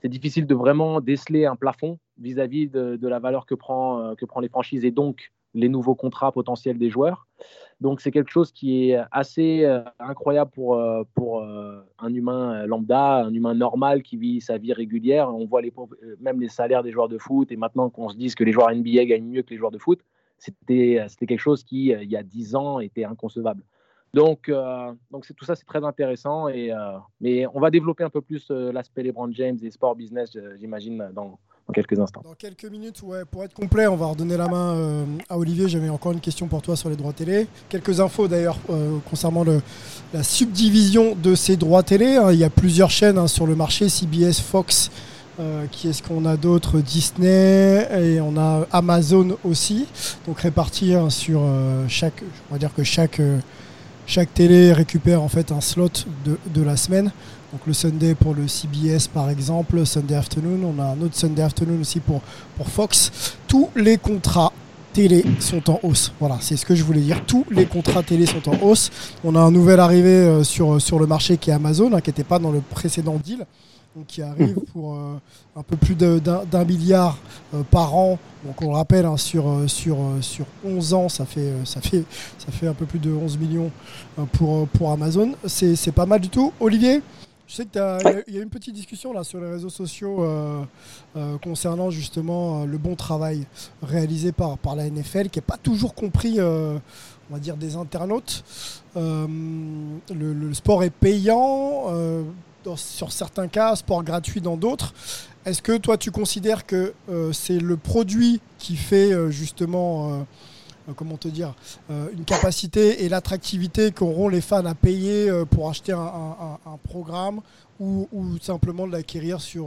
Speaker 7: c'est difficile de vraiment déceler un plafond vis-à-vis de, la valeur que prend, euh, que prend les franchises et donc les nouveaux contrats potentiels des joueurs. Donc c'est quelque chose qui est assez euh, incroyable pour, euh, pour un humain lambda, un humain normal qui vit sa vie régulière. On voit même les salaires des joueurs de foot et maintenant qu'on se dise que les joueurs NBA gagnent mieux que les joueurs de foot, c'était quelque chose qui, il y a 10 ans, était inconcevable. Donc, donc tout ça, c'est très intéressant. Et, mais on va développer un peu plus l'aspect LeBron James et sport business, j'imagine, dans, dans quelques instants.
Speaker 1: Dans quelques minutes, ouais, pour être complet, on va redonner la main euh, à Olivier. J'avais encore une question pour toi sur les droits télé. Quelques infos d'ailleurs euh, concernant le, la subdivision de ces droits télé. hein. Il y a plusieurs chaînes hein, sur le marché CBS, Fox. euh, qui est-ce qu'on a d'autres? Disney et on a Amazon aussi, donc répartis hein, sur chaque. On va dire que chaque chaque télé récupère en fait un slot de, de la semaine. Donc le Sunday pour le CBS par exemple, Sunday Afternoon, on a un autre Sunday Afternoon aussi pour, pour Fox. Tous les contrats télé sont en hausse. Voilà, c'est ce que je voulais dire. Tous les contrats télé sont en hausse. On a un nouvel arrivé euh, sur, sur le marché qui est Amazon, hein, qui n'était pas dans le précédent deal. donc qui arrive pour un peu plus d'un milliard par an. Donc on le rappelle, hein, sur, sur, sur 11 ans, ça fait, ça, fait, ça fait un peu plus de 11 millions pour, pour Amazon. C'est pas mal du tout. Olivier? Je sais qu'il y a une petite discussion là sur les réseaux sociaux euh, euh, concernant justement euh, le bon travail réalisé par, par la NFL, qui n'est pas toujours compris, on va dire, des internautes. Le, sport est payant sur certains cas, sport gratuit dans d'autres. Est-ce que toi tu considères que c'est le produit qui fait justement euh, comment te dire, euh, une capacité et l'attractivité qu'auront les fans à payer euh, pour acheter un, programme ou, simplement de l'acquérir sur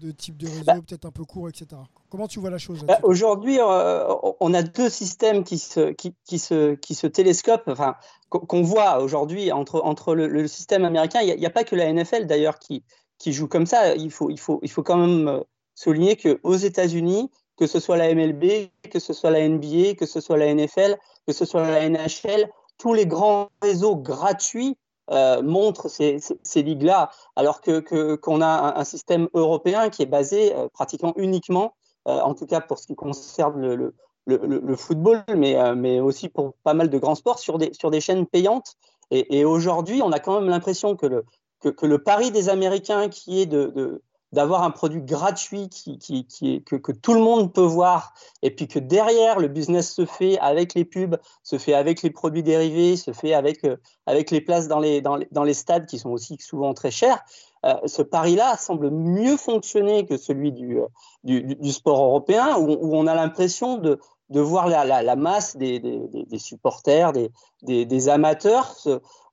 Speaker 1: de types de réseaux bah. peut-être un peu courts, etc. Comment tu vois la chose
Speaker 6: bah, Aujourd'hui, on a deux systèmes qui se, qui, se, qui se télescopent, enfin, qu'on voit aujourd'hui entre, entre le, système américain. Il n'y a, pas que la NFL d'ailleurs qui, qui joue comme ça. Il faut, il faut, il faut quand même souligner qu'aux États-Unis, que ce soit la MLB, que ce soit la NBA, que ce soit la NFL, que ce soit la NHL, tous les grands réseaux gratuits euh, montrent ces, ligues-là, alors que qu'on a un, système européen qui est basé euh, pratiquement uniquement, euh, en tout cas pour ce qui concerne le, football, mais, mais aussi pour pas mal de grands sports, sur des, sur des chaînes payantes. Et, aujourd'hui, on a quand même l'impression que le, que, le pari des Américains, qui est de d'avoir un produit gratuit qui, qui, qui est, que, que, tout le monde peut voir, et puis que derrière, le business se fait avec les pubs, se fait avec les produits dérivés, se fait avec, euh, avec les places dans les, dans, les, dans les stades qui sont aussi souvent très chers. Euh, ce pari-là semble mieux fonctionner que celui du, euh, du, du sport européen, où, on a l'impression de, de voir la, la, masse des, des, des, supporters, des, des amateurs,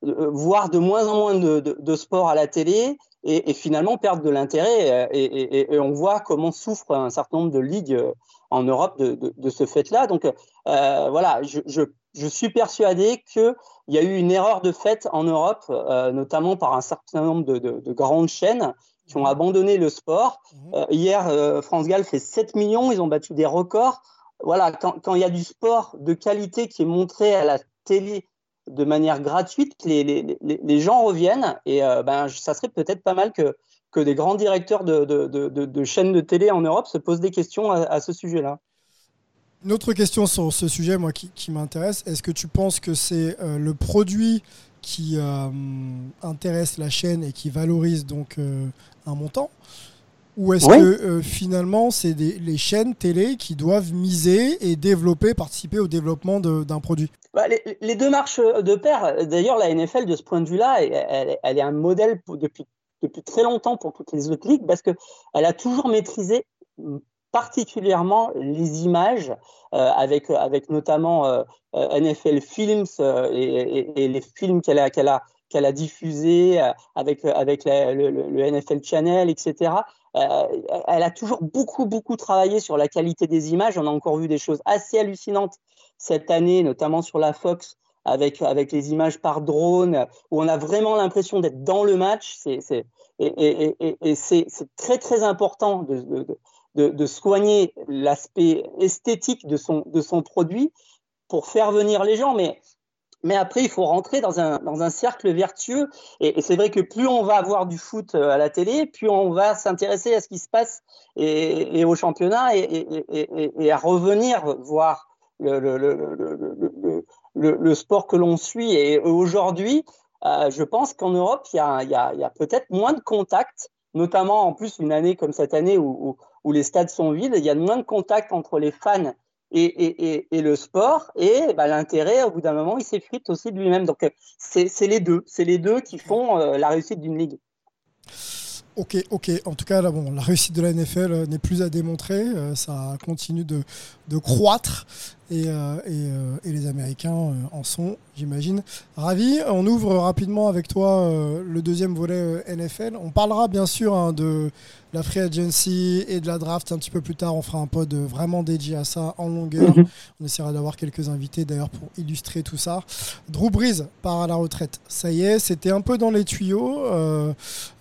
Speaker 6: voir de moins en moins de, de, de sport à la télé, et, finalement perdre de l'intérêt. Euh, et, on voit comment souffre un certain nombre de ligues euh, en Europe de, ce fait-là. Donc euh, voilà, je, suis persuadé qu'il y a eu une erreur de fait en Europe, notamment par un certain nombre de, grandes chaînes qui ont abandonné le sport. Mhm. hier, France Gall fait 7 millions, ils ont battu des records. Voilà, quand il y a du sport de qualité qui est montré à la télé de manière gratuite, les, les, gens reviennent. Et euh, ben, ça serait peut-être pas mal que, des grands directeurs de, chaînes de télé en Europe se posent des questions à, ce sujet-là.
Speaker 1: Une autre question sur ce sujet, moi, qui, qui m'intéresse, est-ce que tu penses que c'est euh, le produit qui euh, intéresse la chaîne et qui valorise donc un montant ou est-ce que euh, finalement, c'est les chaînes télé qui doivent miser et développer, participer au développement d'un produit
Speaker 6: bah, les, deux marchent de pair. D'ailleurs, la NFL, de ce point de vue-là, elle, elle, est un modèle depuis, depuis très longtemps pour toutes les autres ligues parce qu'elle a toujours maîtrisé particulièrement les images, euh, avec, avec notamment euh, NFL Films et, les films qu'elle a, qu'elle a, qu'elle a diffusés avec, avec le, le, NFL Channel, etc. Euh, elle a toujours beaucoup, beaucoup travaillé sur la qualité des images. On a encore vu des choses assez hallucinantes cette année, notamment sur la Fox, avec, avec les images par drone, où on a vraiment l'impression d'être dans le match. C'est, c'est, et, et, et, c'est, très, très important de, de, de, soigner l'aspect esthétique de son, de son produit pour faire venir les gens. Mais mais après, il faut rentrer dans un, dans un cercle vertueux. Et, c'est vrai que plus on va avoir du foot euh, à la télé, plus on va s'intéresser à ce qui se passe et, au championnat et, à revenir voir le, le, le, le sport que l'on suit. Et aujourd'hui, euh, je pense qu'en Europe, il y a, a, a peut-être moins de contacts, notamment en plus une année comme cette année où, où les stades sont vides. Il y a moins de contacts entre les fans et, et, le sport, et bah, l'intérêt, au bout d'un moment, il s'effrite aussi de lui-même. Donc, euh, c'est les deux. C'est les deux qui font euh, la réussite d'une ligue.
Speaker 1: Ok, ok. En tout cas, bon, la réussite de la NFL euh, n'est plus à démontrer. ça continue de croître et, et, et, les Américains en sont, j'imagine, ravis. On ouvre rapidement avec toi le deuxième volet NFL. On parlera bien sûr hein, de la free agency et de la draft un petit peu plus tard. On fera un pod vraiment dédié à ça en longueur. Mhm. On essaiera d'avoir quelques invités d'ailleurs pour illustrer tout ça. Drew Brees part à la retraite. Ça y est, c'était un peu dans les tuyaux. Euh,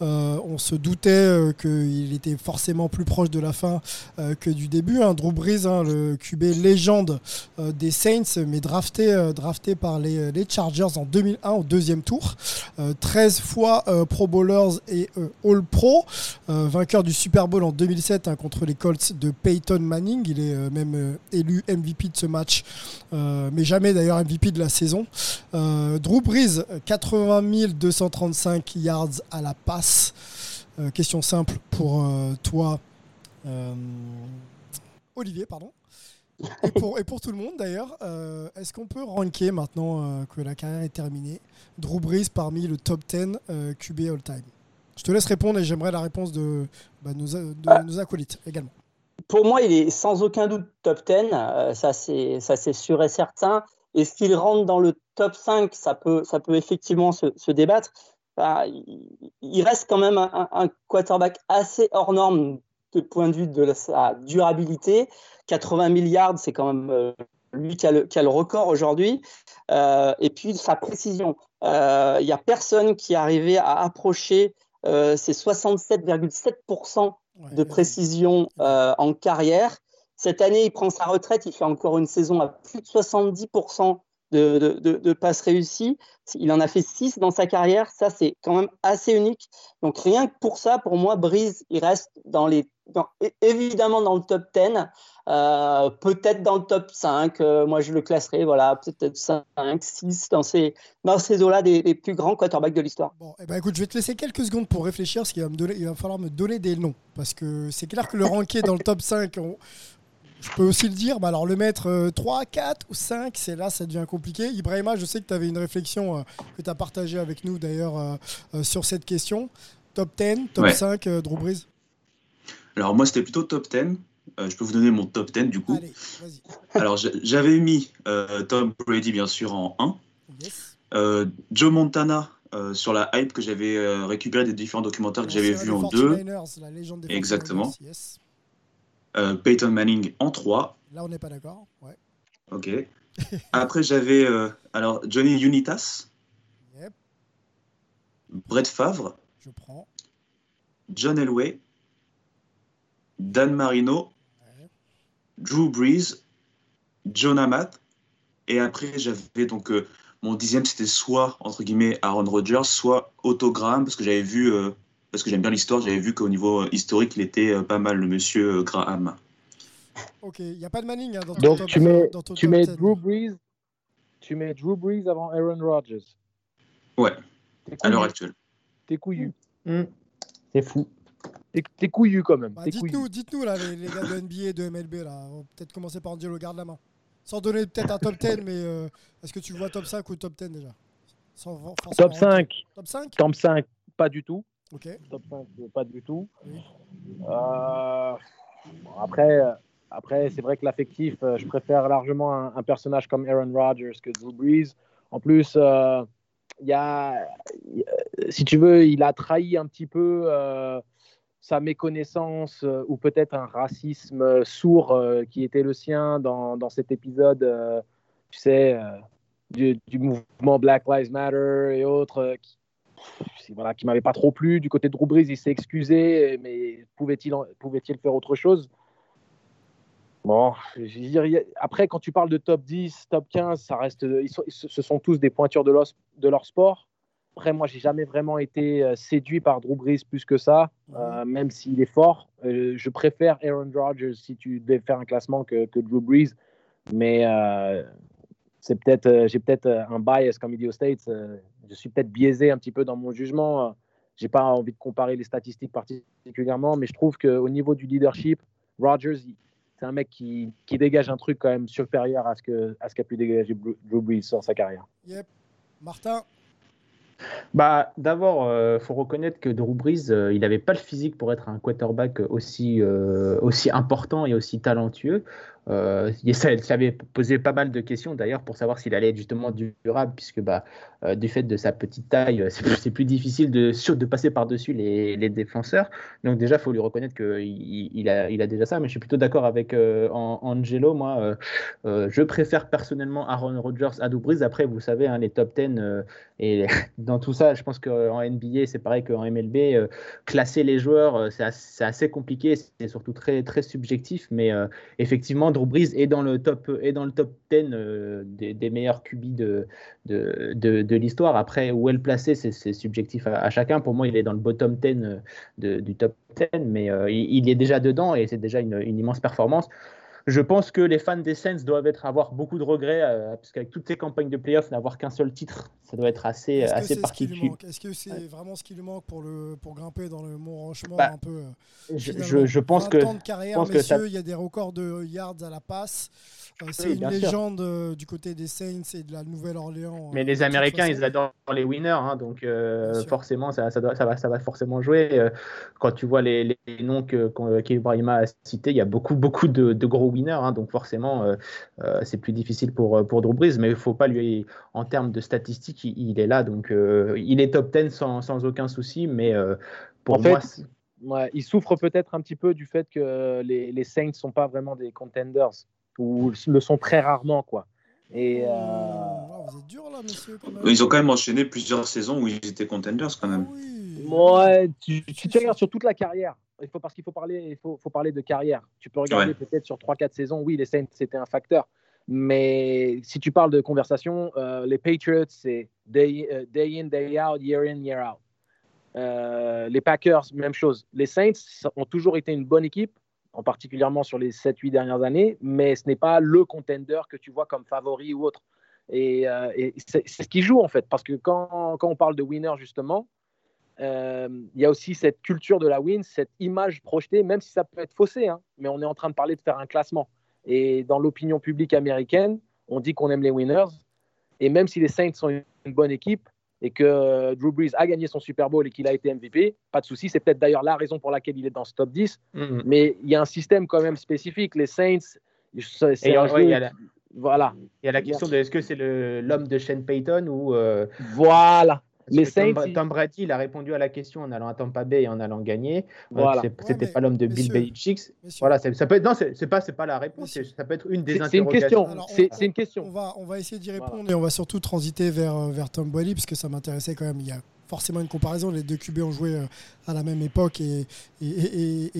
Speaker 1: euh, on se doutait euh, qu'il était forcément plus proche de la fin que du début. Hein. Drew Brees, hein, le QB légende euh, des Saints, mais drafté, euh, drafté par les, les, Chargers en 2001 au deuxième tour. 13 fois Pro Bowlers et All Pro. vainqueur du Super Bowl en 2007 hein, contre les Colts de Peyton Manning. Il est même élu MVP de ce match, mais jamais d'ailleurs MVP de la saison. Drew Brees, 80 235 yards à la passe. question simple pour toi, Olivier, pardon. Et pour, et pour tout le monde d'ailleurs, euh, est-ce qu'on peut ranker maintenant euh, que la carrière est terminée Drew Brees parmi le top 10 euh, QB all-time Je te laisse répondre et j'aimerais la réponse de, bah, nos, de ah. nos, acolytes également.
Speaker 6: Pour moi, il est sans aucun doute top 10, ça c'est sûr et certain. Et s'il rentre dans le top 5, ça peut, ça peut effectivement se, se débattre. Bah, il, reste quand même un, un quarterback assez hors norme de point de vue de sa durabilité. 80 milliards, c'est quand même euh, lui qui a le, qui a le record aujourd'hui. Euh, et puis sa précision. Il euh, n'y a personne qui est arrivé à approcher ces 67,7% de précision en carrière. Cette année, il prend sa retraite, il fait encore une saison à plus de 70% de, de, de, passes réussies. Il en a fait 6 dans sa carrière. Ça, c'est quand même assez unique. Donc, rien que pour ça, pour moi, Brise, il reste évidemment dans le top 10, euh, peut-être dans le top 5. Euh, moi, je le classerai, voilà, peut-être 5, 6 dans ces, dans ces eaux-là des, plus grands quarterbacks de l'histoire.
Speaker 1: Bon, eh ben, écoute, je vais te laisser quelques secondes pour réfléchir, parce qu'il va, il va falloir me donner des noms. Parce que c'est clair que le ranké dans le top 5, je peux aussi le dire, bah alors le mettre 3, euh, 4 ou 5, c'est là, ça devient compliqué. Ibrahima, je sais que tu avais une réflexion que tu as partagée avec nous d'ailleurs sur cette question. Top 10, top 5, Drew Brees
Speaker 2: alors moi, c'était plutôt top 10. Euh, je peux vous donner mon top 10 du coup. Alors j'avais mis euh, Tom Brady bien sûr en 1. Euh, Joe Montana sur la hype que j'avais récupéré des différents documentaires que j'avais vus en 2. Exactement. Peyton Manning en 3.
Speaker 1: Là on n'est pas d'accord. Ouais.
Speaker 2: Ok. Après j'avais alors Johnny Unitas. Brett Favre.
Speaker 1: Je prends.
Speaker 2: John Elway. Dan Marino, Drew Brees, John Amat. Et après, j'avais donc euh, mon dixième, c'était soit entre guillemets Aaron Rodgers, soit Otto Graham, parce que j'avais vu, euh, parce que j'aime bien l'histoire, j'avais vu qu'au niveau euh, historique, il était pas mal le monsieur Graham.
Speaker 1: Ok, il n'y a pas de Manning hein, dans
Speaker 7: ton Donc tu mets, tu mets Drew Brees, tu mets Drew Brees avant Aaron Rodgers.
Speaker 2: Ouais. À l'heure actuelle.
Speaker 7: T'es couillu.
Speaker 5: Hmm. C'est fou.
Speaker 7: T'es couillu quand même.
Speaker 1: Bah, dites-nous, dites-nous là, les, gars de NBA et de MLB là. On va peut-être commencer par Angelo, garde la main. Sans donner peut-être un top 10, mais euh, est-ce que tu vois top 5 ou top 10 déjà?
Speaker 7: Top 5.
Speaker 1: Top 5
Speaker 7: Top 5, pas du tout.
Speaker 1: Ok.
Speaker 7: Top 5, pas du tout. Euh, après, après c'est vrai que l'affectif, euh, je préfère largement un, personnage comme Aaron Rodgers que Drew Brees. En plus, il y a, si tu veux, il a trahi un petit peu sa méconnaissance euh, ou peut-être un racisme euh, sourd euh, qui était le sien dans, dans cet épisode, tu sais, du, du, mouvement Black Lives Matter et autres, qui, voilà, qui m'avait pas trop plu. Du côté de Drew il s'est excusé, mais pouvait-il pouvait faire autre chose? Bon, je dire, après, quand tu parles de top 10, top 15, ça reste, ils ce sont tous des pointures de, de leur sport. Après, moi, j'ai jamais vraiment été euh, séduit par Drew Brees plus que ça, euh, même s'il est fort. Euh, je préfère Aaron Rodgers si tu devais faire un classement que, que Drew Brees, mais c'est peut-être, j'ai peut-être un bias comme il dit aux States. Je suis peut-être biaisé un petit peu dans mon jugement. J'ai pas envie de comparer les statistiques particulièrement, mais je trouve qu'au niveau du leadership, Rodgers, c'est un mec qui, qui, dégage un truc quand même supérieur à ce que à ce qu'a pu dégager Drew Brees dans sa carrière.
Speaker 1: Yep. Martin,
Speaker 5: bah, d'abord, il euh, faut reconnaître que Drew Brees, euh, il n'avait pas le physique pour être un quarterback aussi, euh, aussi important et aussi talentueux. Euh, ça, avait posé pas mal de questions d'ailleurs pour savoir s'il allait être justement durable, puisque bah, euh, du fait de sa petite taille, euh, c'est plus, difficile de, passer par-dessus les, défenseurs. Donc déjà, il faut lui reconnaître qu'il il a, déjà ça, mais je suis plutôt d'accord avec Angelo. Moi, je préfère personnellement Aaron Rodgers à Brees. Après, vous savez, hein, les top 10, et dans tout ça, je pense qu'en NBA, c'est pareil qu'en MLB, classer les joueurs, c'est assez, assez, compliqué, c'est surtout très, très subjectif, mais effectivement, Drew Brees est dans le top, est dans le top 10 euh, des, meilleurs QB de, de, de, l'histoire. Après, où est le placer, c'est subjectif à, chacun. Pour moi, il est dans le bottom 10 de, du top 10, mais euh, il, est déjà dedans et c'est déjà une immense performance. Je pense que les fans des Saints doivent être, avoir beaucoup de regrets, euh, parce qu'avec toutes ces campagnes de playoffs, n'avoir qu'un seul titre, ça doit être assez, assez particulier.
Speaker 1: Est-ce que c'est vraiment ce qui lui manque pour, le, pour grimper dans le Mont
Speaker 5: Bah,
Speaker 1: un peu euh,
Speaker 5: je, je, je pense
Speaker 1: 20
Speaker 5: que,
Speaker 1: de carrière,
Speaker 5: pense que ça-
Speaker 1: il y a des records de yards à la passe. Euh, c'est
Speaker 5: Oui,
Speaker 1: une légende euh, du côté des Saints et de la Nouvelle-Orléans.
Speaker 5: Mais les Américains, ils adorent les winners, hein, donc forcément, ça, ça, doit- ça va, ça va forcément jouer. Quand tu vois les, les noms que qu'on- qu'Ibrahima a cités, il y a beaucoup, beaucoup de, de gros winners, hein, donc forcément, euh, euh, c'est plus difficile pour, pour Drew Brees, mais il faut pas lui, en termes de statistiques, il, il est là, donc euh, il est top 10 sans, sans aucun souci, mais euh, pour
Speaker 7: En
Speaker 5: moi,
Speaker 7: Ouais, il souffre peut-être un petit peu du fait que les, les Saints ne sont pas vraiment des contenders, ou le sont très rarement, quoi. Et euh,
Speaker 1: vous êtes dur là, monsieur. quand même.
Speaker 2: Ils ont quand même enchaîné plusieurs saisons où ils étaient contenders quand même.
Speaker 7: ouais, tu, tu, tu regardes sur toute la carrière, il faut, parce qu'il faut parler, il faut, faut parler de carrière. Tu peux regarder
Speaker 2: Ouais.
Speaker 7: peut-être sur 3-4 saisons, oui, les Saints, c'était un facteur. Mais si tu parles de conversation, euh, les Patriots, c'est day, euh, day in, day out, year in, year out. Euh, les Packers, même chose. Les Saints ont toujours été une bonne équipe, en particulièrement sur les 7-8 dernières années, mais ce n'est pas le contender que tu vois comme favori ou autre. Et, euh, et c'est ce qui joue en fait, parce que quand, quand on parle de winner justement, il y a aussi cette culture de la win, cette image projetée, même si ça peut être faussé, hein, mais on est en train de parler de faire un classement. Et dans l'opinion publique américaine, on dit qu'on aime les winners. Et même si les Saints sont une bonne équipe et que euh, Drew Brees a gagné son Super Bowl et qu'il a été MVP, pas de souci. C'est peut-être d'ailleurs la raison pour laquelle il est dans ce top 10.
Speaker 5: Mhm.
Speaker 7: Mais il y a un système quand même spécifique. Les Saints, c'est un
Speaker 5: ouais,
Speaker 7: jeu-
Speaker 5: il y a la-
Speaker 7: Voilà.
Speaker 5: il y a la question de est-ce que c'est l'homme de Shane Payton ou. euh,
Speaker 7: Voilà.
Speaker 5: Parce que Tom, Brady, il a répondu à la question en allant à Tampa Bay et en allant gagner. Euh,
Speaker 7: Voilà.
Speaker 5: C'était
Speaker 1: mais
Speaker 5: pas l'homme de Bill Belichick. Voilà, ça peut être, non, c'est pas, pas la réponse, ça peut être une des
Speaker 7: C'est c'est une question.
Speaker 5: interrogations.
Speaker 7: C'est une
Speaker 1: On
Speaker 7: question.
Speaker 1: va, on va essayer d'y
Speaker 7: Voilà.
Speaker 1: répondre et on va surtout transiter vers, euh, vers Tom Brady puisque ça m'intéressait quand même. Il y a forcément une comparaison. Les deux QB ont joué euh, à la même époque et, et,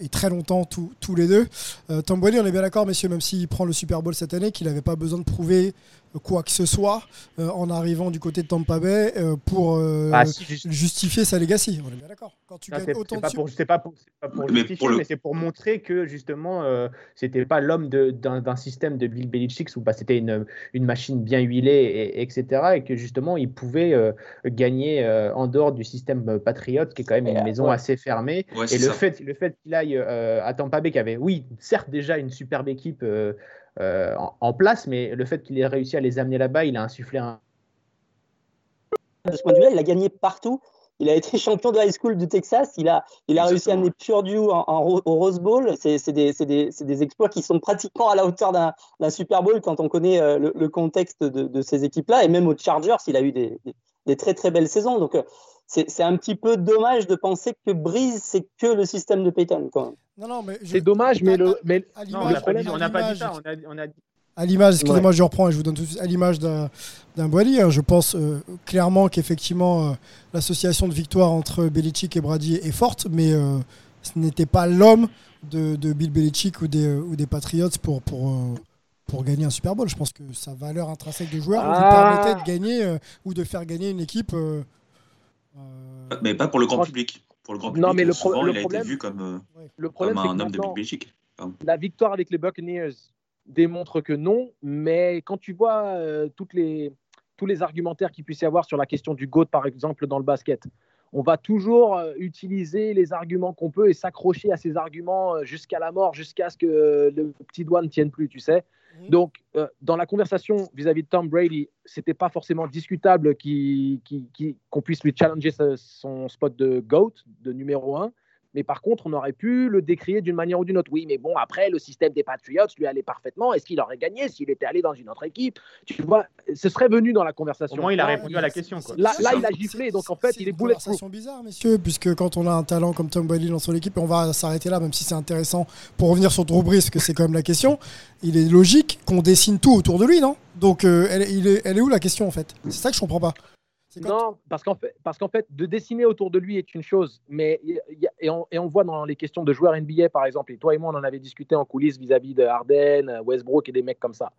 Speaker 1: et- très longtemps tous tous les deux. Euh, Tom Brady, on est bien d'accord, messieurs, même s'il prend le Super Bowl cette année, qu'il n'avait pas besoin de prouver quoi que ce soit euh, en arrivant du côté de Tampa Bay euh, pour euh,
Speaker 5: Ah, si, juste-
Speaker 1: justifier sa legacy. On est bien d'accord. Quand tu
Speaker 5: Non,
Speaker 1: gagnes
Speaker 5: c'est
Speaker 1: autant
Speaker 5: c'est
Speaker 1: de
Speaker 5: pas pour, c'est pas pour, c'est pas pour
Speaker 2: Mais
Speaker 5: justifier,
Speaker 2: pour le-
Speaker 5: mais c'est pour montrer que justement, euh, c'était pas l'homme d'un système de Bill Belichick où bah, c'était une, une machine bien huilée, et, etc. Et que justement, il pouvait euh, gagner euh, en dehors du système euh, Patriot, qui est quand même
Speaker 7: Et,
Speaker 5: une maison
Speaker 7: ouais.
Speaker 5: assez fermée.
Speaker 2: Ouais,
Speaker 5: et le
Speaker 2: ça.
Speaker 5: fait, le fait qu'il aille euh, à Tampa Bay, qui avait, oui, certes déjà une superbe équipe euh, en, en place, mais le fait qu'il ait réussi à les amener là-bas, il a insufflé un,
Speaker 6: de ce point de vue-là, il a gagné partout. Il a été champion de high school du Texas. Il a, il a réussi à amener Purdue en, au Rose Bowl. C'est des, des- des exploits qui sont pratiquement à la hauteur d'un d'un Super Bowl quand on connaît euh, le, le contexte de, de ces équipes-là. Et même aux Chargers, il a eu des, des- des très très belles saisons. Donc euh, c'est un petit peu dommage de penser que Breeze, c'est que le système de Payton. Quand même.
Speaker 1: Non, non, mais je-
Speaker 7: C'est dommage, mais le, mais
Speaker 1: à
Speaker 5: Non, on
Speaker 1: l'image-
Speaker 5: n'a pas, dit- pas ça. On a, on a dit-
Speaker 1: À l'image, excusez-moi, je reprends et je vous donne tout de suite. À l'image d'un d'un Brady, hein, je pense euh, clairement qu'effectivement, euh, l'association de victoire entre Belichick et Brady est forte, mais euh, ce n'était pas l'homme de, de Bill Belichick ou des, ou des Patriots pour, pour, euh, pour gagner un Super Bowl. Je pense que sa valeur intrinsèque de joueur lui
Speaker 7: Ah.
Speaker 1: permettait de gagner euh, ou de faire gagner une équipe. Euh,
Speaker 2: Mais pas pour le grand public. Pour le grand
Speaker 7: Non,
Speaker 2: public,
Speaker 7: mais le pro-
Speaker 2: souvent,
Speaker 7: le
Speaker 2: il a
Speaker 7: problème-
Speaker 2: été vu comme, euh,
Speaker 7: le
Speaker 2: comme
Speaker 7: problème,
Speaker 2: un homme de Belichick.
Speaker 7: la victoire avec les Buccaneers démontre que non, mais quand tu vois euh, toutes les, tous les argumentaires qu'il puisse y avoir sur la question du GOAT, par exemple, dans le basket, on va toujours euh, utiliser les arguments qu'on peut et s'accrocher à ces arguments jusqu'à la mort, jusqu'à ce que euh, le petit doigt ne tienne plus, tu sais. Donc, euh, dans la conversation vis-à-vis de Tom Brady, c'était pas forcément discutable qu'on puisse lui challenger son spot de GOAT, de numéro 1. Mais par contre, on aurait pu le décrier d'une manière ou d'une autre. Oui, mais bon, après, le système des Patriots lui allait parfaitement. Est-ce qu'il aurait gagné s'il était allé dans une autre équipe? Tu vois, ce serait venu dans la
Speaker 5: Au
Speaker 7: conversation.
Speaker 5: moins, il a
Speaker 7: Là,
Speaker 5: répondu à la question. Quoi.
Speaker 7: Là, là,
Speaker 1: C'est-
Speaker 7: il a
Speaker 1: c'est-
Speaker 7: giflé, donc en
Speaker 1: c'est
Speaker 7: fait,
Speaker 1: une
Speaker 7: il est bulletproof.
Speaker 1: conversation bizarre, messieurs, puisque quand on a un talent comme Tom Brady dans son équipe, et on va s'arrêter là, même si c'est intéressant pour revenir sur Drew Brees, parce que c'est quand même la question. Il est logique qu'on dessine tout autour de lui, non? Donc, euh, elle, il est, elle est où la question en fait? C'est ça que je comprends pas.
Speaker 7: Non, parce qu'en fait, parce qu'en fait, de dessiner autour de lui est une chose, mais et, on, et on voit dans les questions de joueurs NBA par exemple, et toi et moi on en avait discuté en coulisses vis-à-vis de Harden, Westbrook et des mecs comme ça.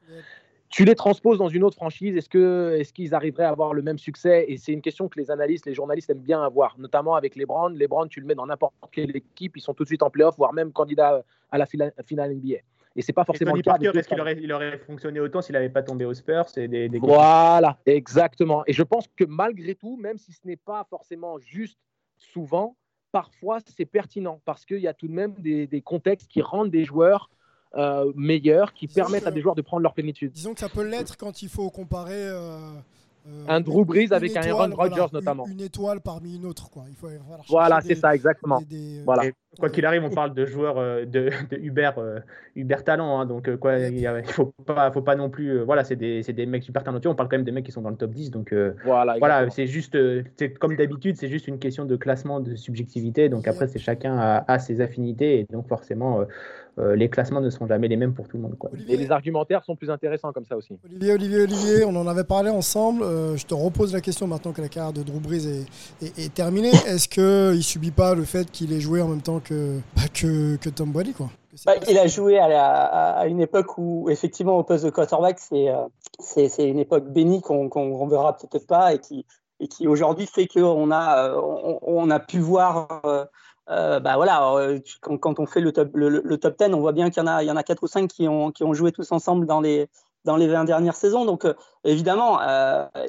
Speaker 7: Tu les transposes dans une autre franchise, est-ce que est-ce qu'ils arriveraient à avoir le même succès? Et c'est une question que les analystes, les journalistes aiment bien avoir, notamment avec les Browns. Les Browns, tu le mets dans n'importe quelle équipe, ils sont tout de suite en playoff, voire même candidats à la finale NBA. Et c'est pas forcément
Speaker 5: Tony
Speaker 7: le cas.
Speaker 5: Parker, est-ce qu'il aurait, il aurait fonctionné autant s'il n'avait pas tombé aux Spurs C'est des, des
Speaker 7: Voilà, exactement. Et je pense que malgré tout, même si ce n'est pas forcément juste souvent, parfois c'est pertinent parce qu'il y a tout de même des, des contextes qui rendent des joueurs euh, meilleurs, qui permettent à des joueurs de prendre leur plénitude.
Speaker 1: Disons que ça peut l'être quand il faut comparer. euh,
Speaker 7: Un Drew Brees avec un Aaron Rodgers
Speaker 1: voilà,
Speaker 7: notamment.
Speaker 1: Une, une étoile parmi une autre, quoi. Il faut voilà,
Speaker 7: c'est ça, exactement.
Speaker 1: des- des-
Speaker 7: Voilà.
Speaker 5: Et quoi qu'il arrive, on parle de joueurs euh, de, de Uber, euh, Uber talent. hein, donc, euh, quoi, il y a- il faut pas, faut pas non plus. euh, voilà, c'est des, c'est des mecs super talentueux. On parle quand même des mecs qui sont dans le top 10. Donc, euh,
Speaker 7: Voilà,
Speaker 5: voilà c'est juste, euh, c'est comme d'habitude, c'est juste une question de classement, de subjectivité. Donc, après, c'est chacun a, a ses affinités. Et donc, forcément, euh, les classements ne seront jamais les mêmes pour tout le monde. Quoi.
Speaker 7: Et les argumentaires sont plus intéressants comme ça aussi.
Speaker 1: Olivier, Olivier, Olivier, on en avait parlé ensemble. Euh, je te repose la question maintenant que la carrière de Drew Brees est, est- est terminée. Est-ce qu'il ne subit pas le fait qu'il ait joué en même temps que, bah, que, que Tom Brady quoi? Que c'est
Speaker 6: Bah, il a joué à, la- à une époque où, effectivement, au poste de quarterback, c'est euh, c'est c'est une époque bénie qu'on qu'on reverra peut-être pas et qui, et qui aujourd'hui fait qu'on a, euh, on, on a pu voir. Euh, bah voilà, euh, quand, on fait le top, le, top 10, on voit bien qu'il y en a, y en a 4 ou 5 qui ont, qui ont joué tous ensemble dans les, dans les 20 dernières saisons. Donc, euh, évidemment,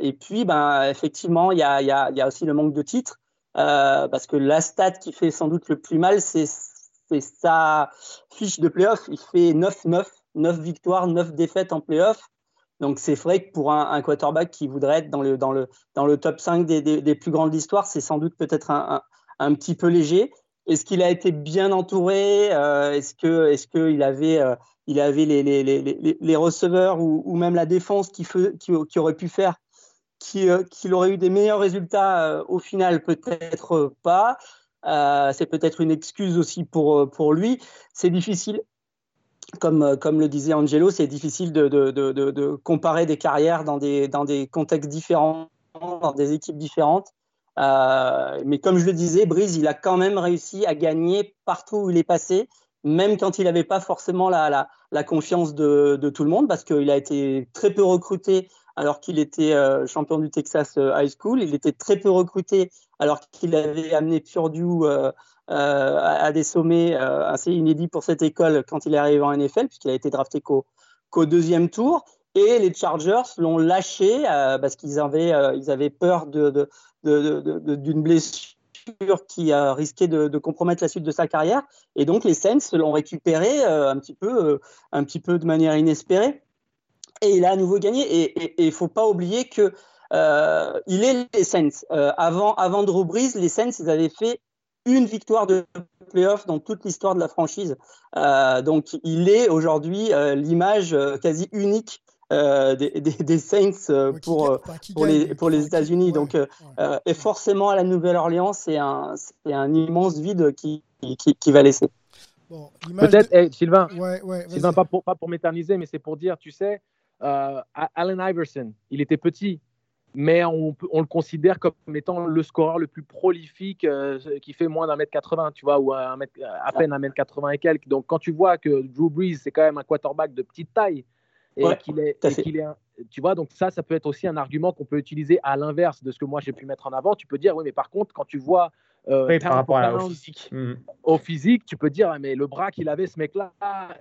Speaker 6: et puis, ben, effectivement, il y a, y, a, y a aussi le manque de titres. parce que la stat qui fait sans doute le plus mal, c'est sa fiche de playoff. Il fait 9-9, 9 victoires, 9 défaites en playoff. Donc c'est vrai que pour un, quarterback qui voudrait être dans le, dans le, dans le top 5 des, des, des plus grandes de l'histoire, c'est sans doute peut-être un, un, petit peu léger. Est-ce qu'il a été bien entouré euh, Est-ce qu'il est qu'il avait, euh, il avait les, les, les, les receveurs ou, même la défense qui, fe, qui, aurait pu faire qu'il qui aurait eu des meilleurs résultats euh, au final? Peut-être pas. Euh, c'est peut-être une excuse aussi pour, pour lui. C'est difficile. Comme, comme le disait Angelo, c'est difficile de, de, de, de, comparer des carrières dans des, dans des contextes différents, dans des équipes différentes. Euh, mais comme je le disais, Breeze, il a quand même réussi à gagner partout où il est passé, même quand il n'avait pas forcément la, confiance de, tout le monde, parce qu'il a été très peu recruté alors qu'il était euh, champion du Texas euh, High School. Il était très peu recruté alors qu'il avait amené Purdue euh, à, des sommets assez inédits pour cette école quand il est arrivé en NFL, puisqu'il a été drafté qu'au qu deuxième tour. Et les Chargers l'ont lâché euh, parce qu'ils avaient, euh, avaient peur d'une de, de, de, blessure qui a risqué de, compromettre la suite de sa carrière. Et donc les Saints l'ont récupéré euh, un, petit peu, un petit peu de manière inespérée. Et il a à nouveau gagné. Et il ne faut pas oublier que euh, il est les Saints. Euh, avant, avant Drew Brees, les Saints, avaient fait une victoire de playoff dans toute l'histoire de la franchise. Euh, donc, il est aujourd'hui euh, l'image quasi unique euh, des, des, des, Saints pour, pour, les, pour les États-Unis. Donc, ouais, ouais. et forcément, à la Nouvelle-Orléans, c'est un, un immense vide qui, qui, qui va laisser.
Speaker 7: Bon, Peut-être, de... hey, Sylvain,
Speaker 1: ouais,
Speaker 7: Sylvain pas pour, pas pour m'éterniser, mais c'est pour dire, tu sais, euh, Allen Iverson, il était petit, mais on, on, le considère comme étant le scoreur le plus prolifique euh, qui fait moins d'un mètre 80, tu vois, ou un mètre, à peine un mètre 80 et quelques. Donc, quand tu vois que Drew Brees, c'est quand même un quarterback de petite taille et ouais, qu'il est, qu est un, tu vois, donc ça, ça peut être aussi un argument qu'on peut utiliser à l'inverse de ce que moi j'ai pu mettre en avant. Tu peux dire, oui, mais par contre, quand tu vois
Speaker 5: euh, oui, par rapport à, au physique.
Speaker 7: Mmh. Au physique, tu peux dire, mais le bras qu'il avait, ce mec-là,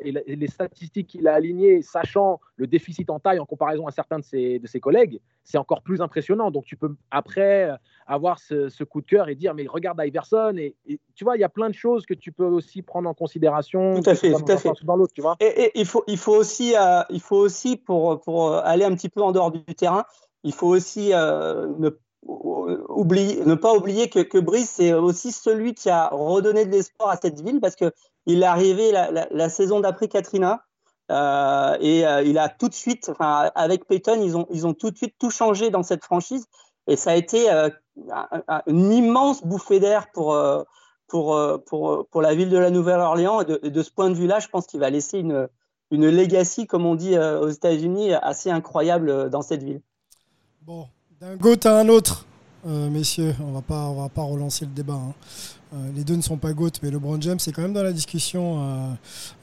Speaker 7: et, et, les statistiques qu'il a alignées, sachant le déficit en taille en comparaison à certains de ses, de ses collègues, c'est encore plus impressionnant. Donc, tu peux après avoir ce, ce, coup de cœur et dire, mais regarde Iverson. Et, et, tu vois, il y a plein de choses que tu peux aussi prendre en considération.
Speaker 6: Tout à fait, tout à fait.
Speaker 7: Dans l'autre, tu vois.
Speaker 6: Et, et, il, faut, il faut aussi, euh, il faut aussi pour, pour aller un petit peu en dehors du terrain, il faut aussi euh, ne ne pas oublier que, Brice, c'est aussi celui qui a redonné de l'espoir à cette ville parce qu'il est arrivé la, saison d'après Katrina euh, et euh, il a tout de suite, avec Peyton, ils ont, ils ont tout de suite tout changé dans cette franchise. Et ça a été euh, un, un, une immense bouffée d'air pour, euh, pour, pour, pour la ville de la Nouvelle-Orléans. De, ce point de vue-là, je pense qu'il va laisser une, une legacy, comme on dit aux États-Unis, assez incroyable dans cette ville.
Speaker 1: Bon, d'un goût à un autre. euh, messieurs. On va pas, on va pas relancer le débat. hein. Euh, les deux ne sont pas GOAT, mais LeBron James est quand même dans la discussion euh,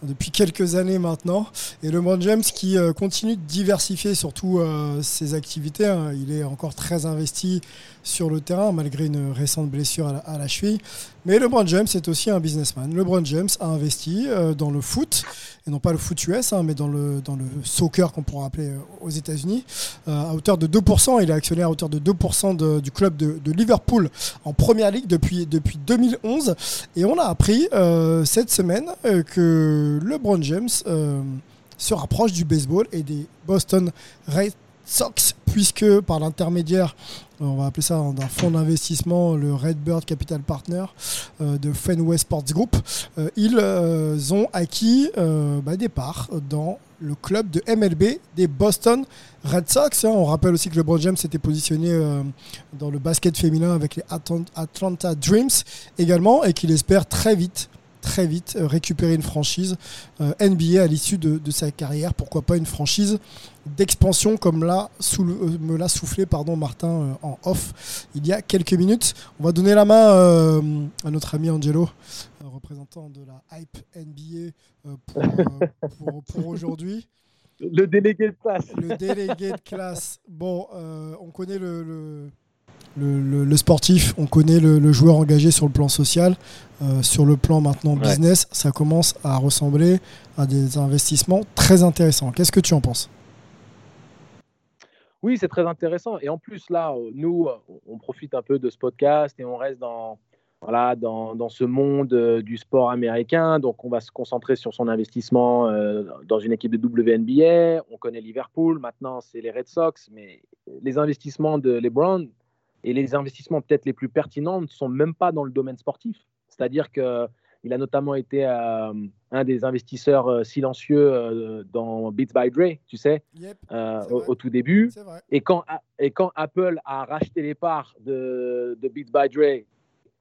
Speaker 1: depuis quelques années maintenant. Et LeBron James qui continue de diversifier surtout ses activités. hein. Il est encore très investi sur le terrain malgré une récente blessure à la, cheville. Mais LeBron James est aussi un businessman. LeBron James a investi euh, dans le foot, et non pas le foot US, hein, mais dans le, dans le soccer qu'on pourrait appeler euh, aux États-Unis, euh, à hauteur de 2%. Il est actionnaire à hauteur de 2% de- du club de, Liverpool en première ligue depuis, depuis 2011. Et on a appris cette semaine que LeBron James se rapproche du baseball et des Boston Red Sox, puisque par l'intermédiaire, euh, on va appeler ça d'un fonds d'investissement, le Redbird Capital Partner euh, de Fenway Sports Group, euh, ils ont acquis bah, des parts dans le club de MLB des Boston Red Sox. hein. On rappelle aussi que LeBron James s'était positionné dans le basket féminin avec les Atlant- Atlanta Dreams également et qu'il espère très vite très vite récupérer une franchise NBA à l'issue de sa carrière. Pourquoi pas une franchise d'expansion comme sou- euh, me l'a soufflé pardon, Martin euh, en off il y a quelques minutes. On va donner la main euh, à notre ami Angelo, représentant de la hype NBA pour, pour- pour aujourd'hui.
Speaker 7: Le délégué de classe.
Speaker 1: Le délégué de classe. Bon, on connaît le, le, le- le- le sportif, on connaît le, le joueur engagé sur le plan social. Euh, sur le plan maintenant
Speaker 7: Ouais.
Speaker 1: business, ça commence à ressembler à des investissements très intéressants. Qu'est-ce que tu en penses?
Speaker 7: Oui, c'est très intéressant. Et en plus, là, euh, nous, euh, on profite un peu de ce podcast et on reste dans, voilà, dans, dans ce monde euh, du sport américain. Donc, on va se concentrer sur son investissement dans une équipe de WNBA. On connaît Liverpool. Maintenant, c'est les Red Sox. Mais les investissements de LeBron et les investissements peut-être les plus pertinents ne sont même pas dans le domaine sportif. C'est-à-dire que il a notamment été euh, un des investisseurs euh, silencieux euh, dans Beats by Dre, tu sais, au, au tout début. Et quand, et quand Apple a racheté les parts de, de Beats by Dre,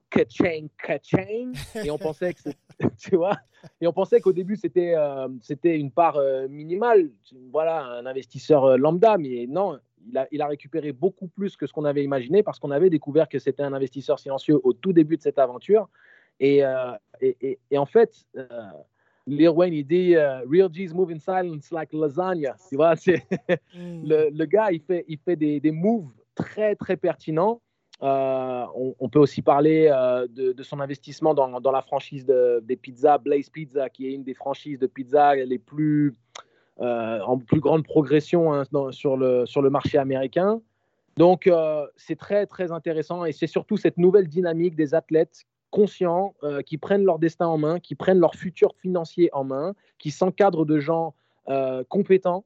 Speaker 7: ka-ching, ka-ching, et on pensait que tu vois, et on pensait qu'au début c'était c'était une part minimale, voilà, un investisseur lambda, mais non, il a, il a récupéré beaucoup plus que ce qu'on avait imaginé parce qu'on avait découvert que c'était un investisseur silencieux au tout début de cette aventure. Et, euh, et, et- et en fait, euh, Lil Wayne, il dit euh, Real G's move in silence like lasagna. Tu vois, c'est le, le gars, il fait, il fait des, des moves très, très pertinents. Euh, on, on peut aussi parler euh, de, de son investissement dans, dans la franchise de- des pizzas, Blaze Pizza, qui est une des franchises de pizza les plus en plus grande progression hein, dans- sur, le, sur le marché américain. Donc, c'est très, très intéressant et c'est surtout cette nouvelle dynamique des athlètes conscients euh, qui prennent leur destin en main, qui prennent leur futur financier en main, qui s'encadrent de gens euh, compétents.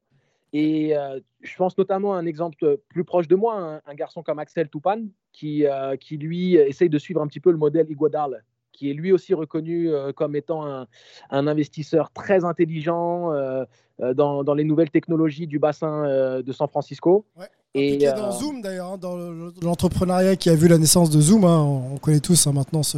Speaker 7: Et euh, je pense notamment à un exemple plus proche de moi, un, garçon comme Axel Toupane, qui, qui lui essaye de suivre un petit peu le modèle Iguodala, qui est lui aussi reconnu euh, comme étant un, un investisseur très intelligent euh, euh, dans, dans les nouvelles technologies du bassin de San Francisco. Et,
Speaker 1: est dans
Speaker 7: euh,
Speaker 1: Zoom d'ailleurs, hein, dans le- l'entrepreneuriat qui a vu la naissance de Zoom. hein. on connaît tous hein, maintenant ce-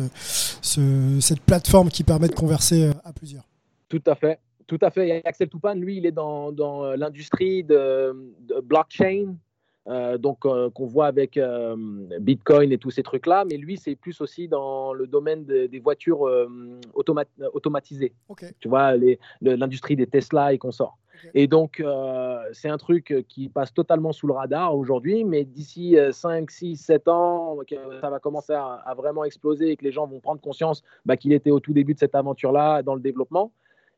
Speaker 1: ce- cette plateforme qui permet de converser à plusieurs.
Speaker 7: Tout à fait. Tout à fait. Et Axel Toupane, lui, il est dans, dans l'industrie de, de blockchain, euh, donc euh, qu'on voit avec euh, Bitcoin et tous ces trucs-là. Mais lui, c'est plus aussi dans le domaine de- des voitures automa- automatisées. Tu vois, l'industrie des Tesla et consorts. Et donc, c'est un truc qui passe totalement sous le radar aujourd'hui, mais d'ici euh, 5, 6, 7 ans, ça va commencer à, à vraiment exploser et que les gens vont prendre conscience bah, qu'il était au tout début de cette aventure-là dans le développement.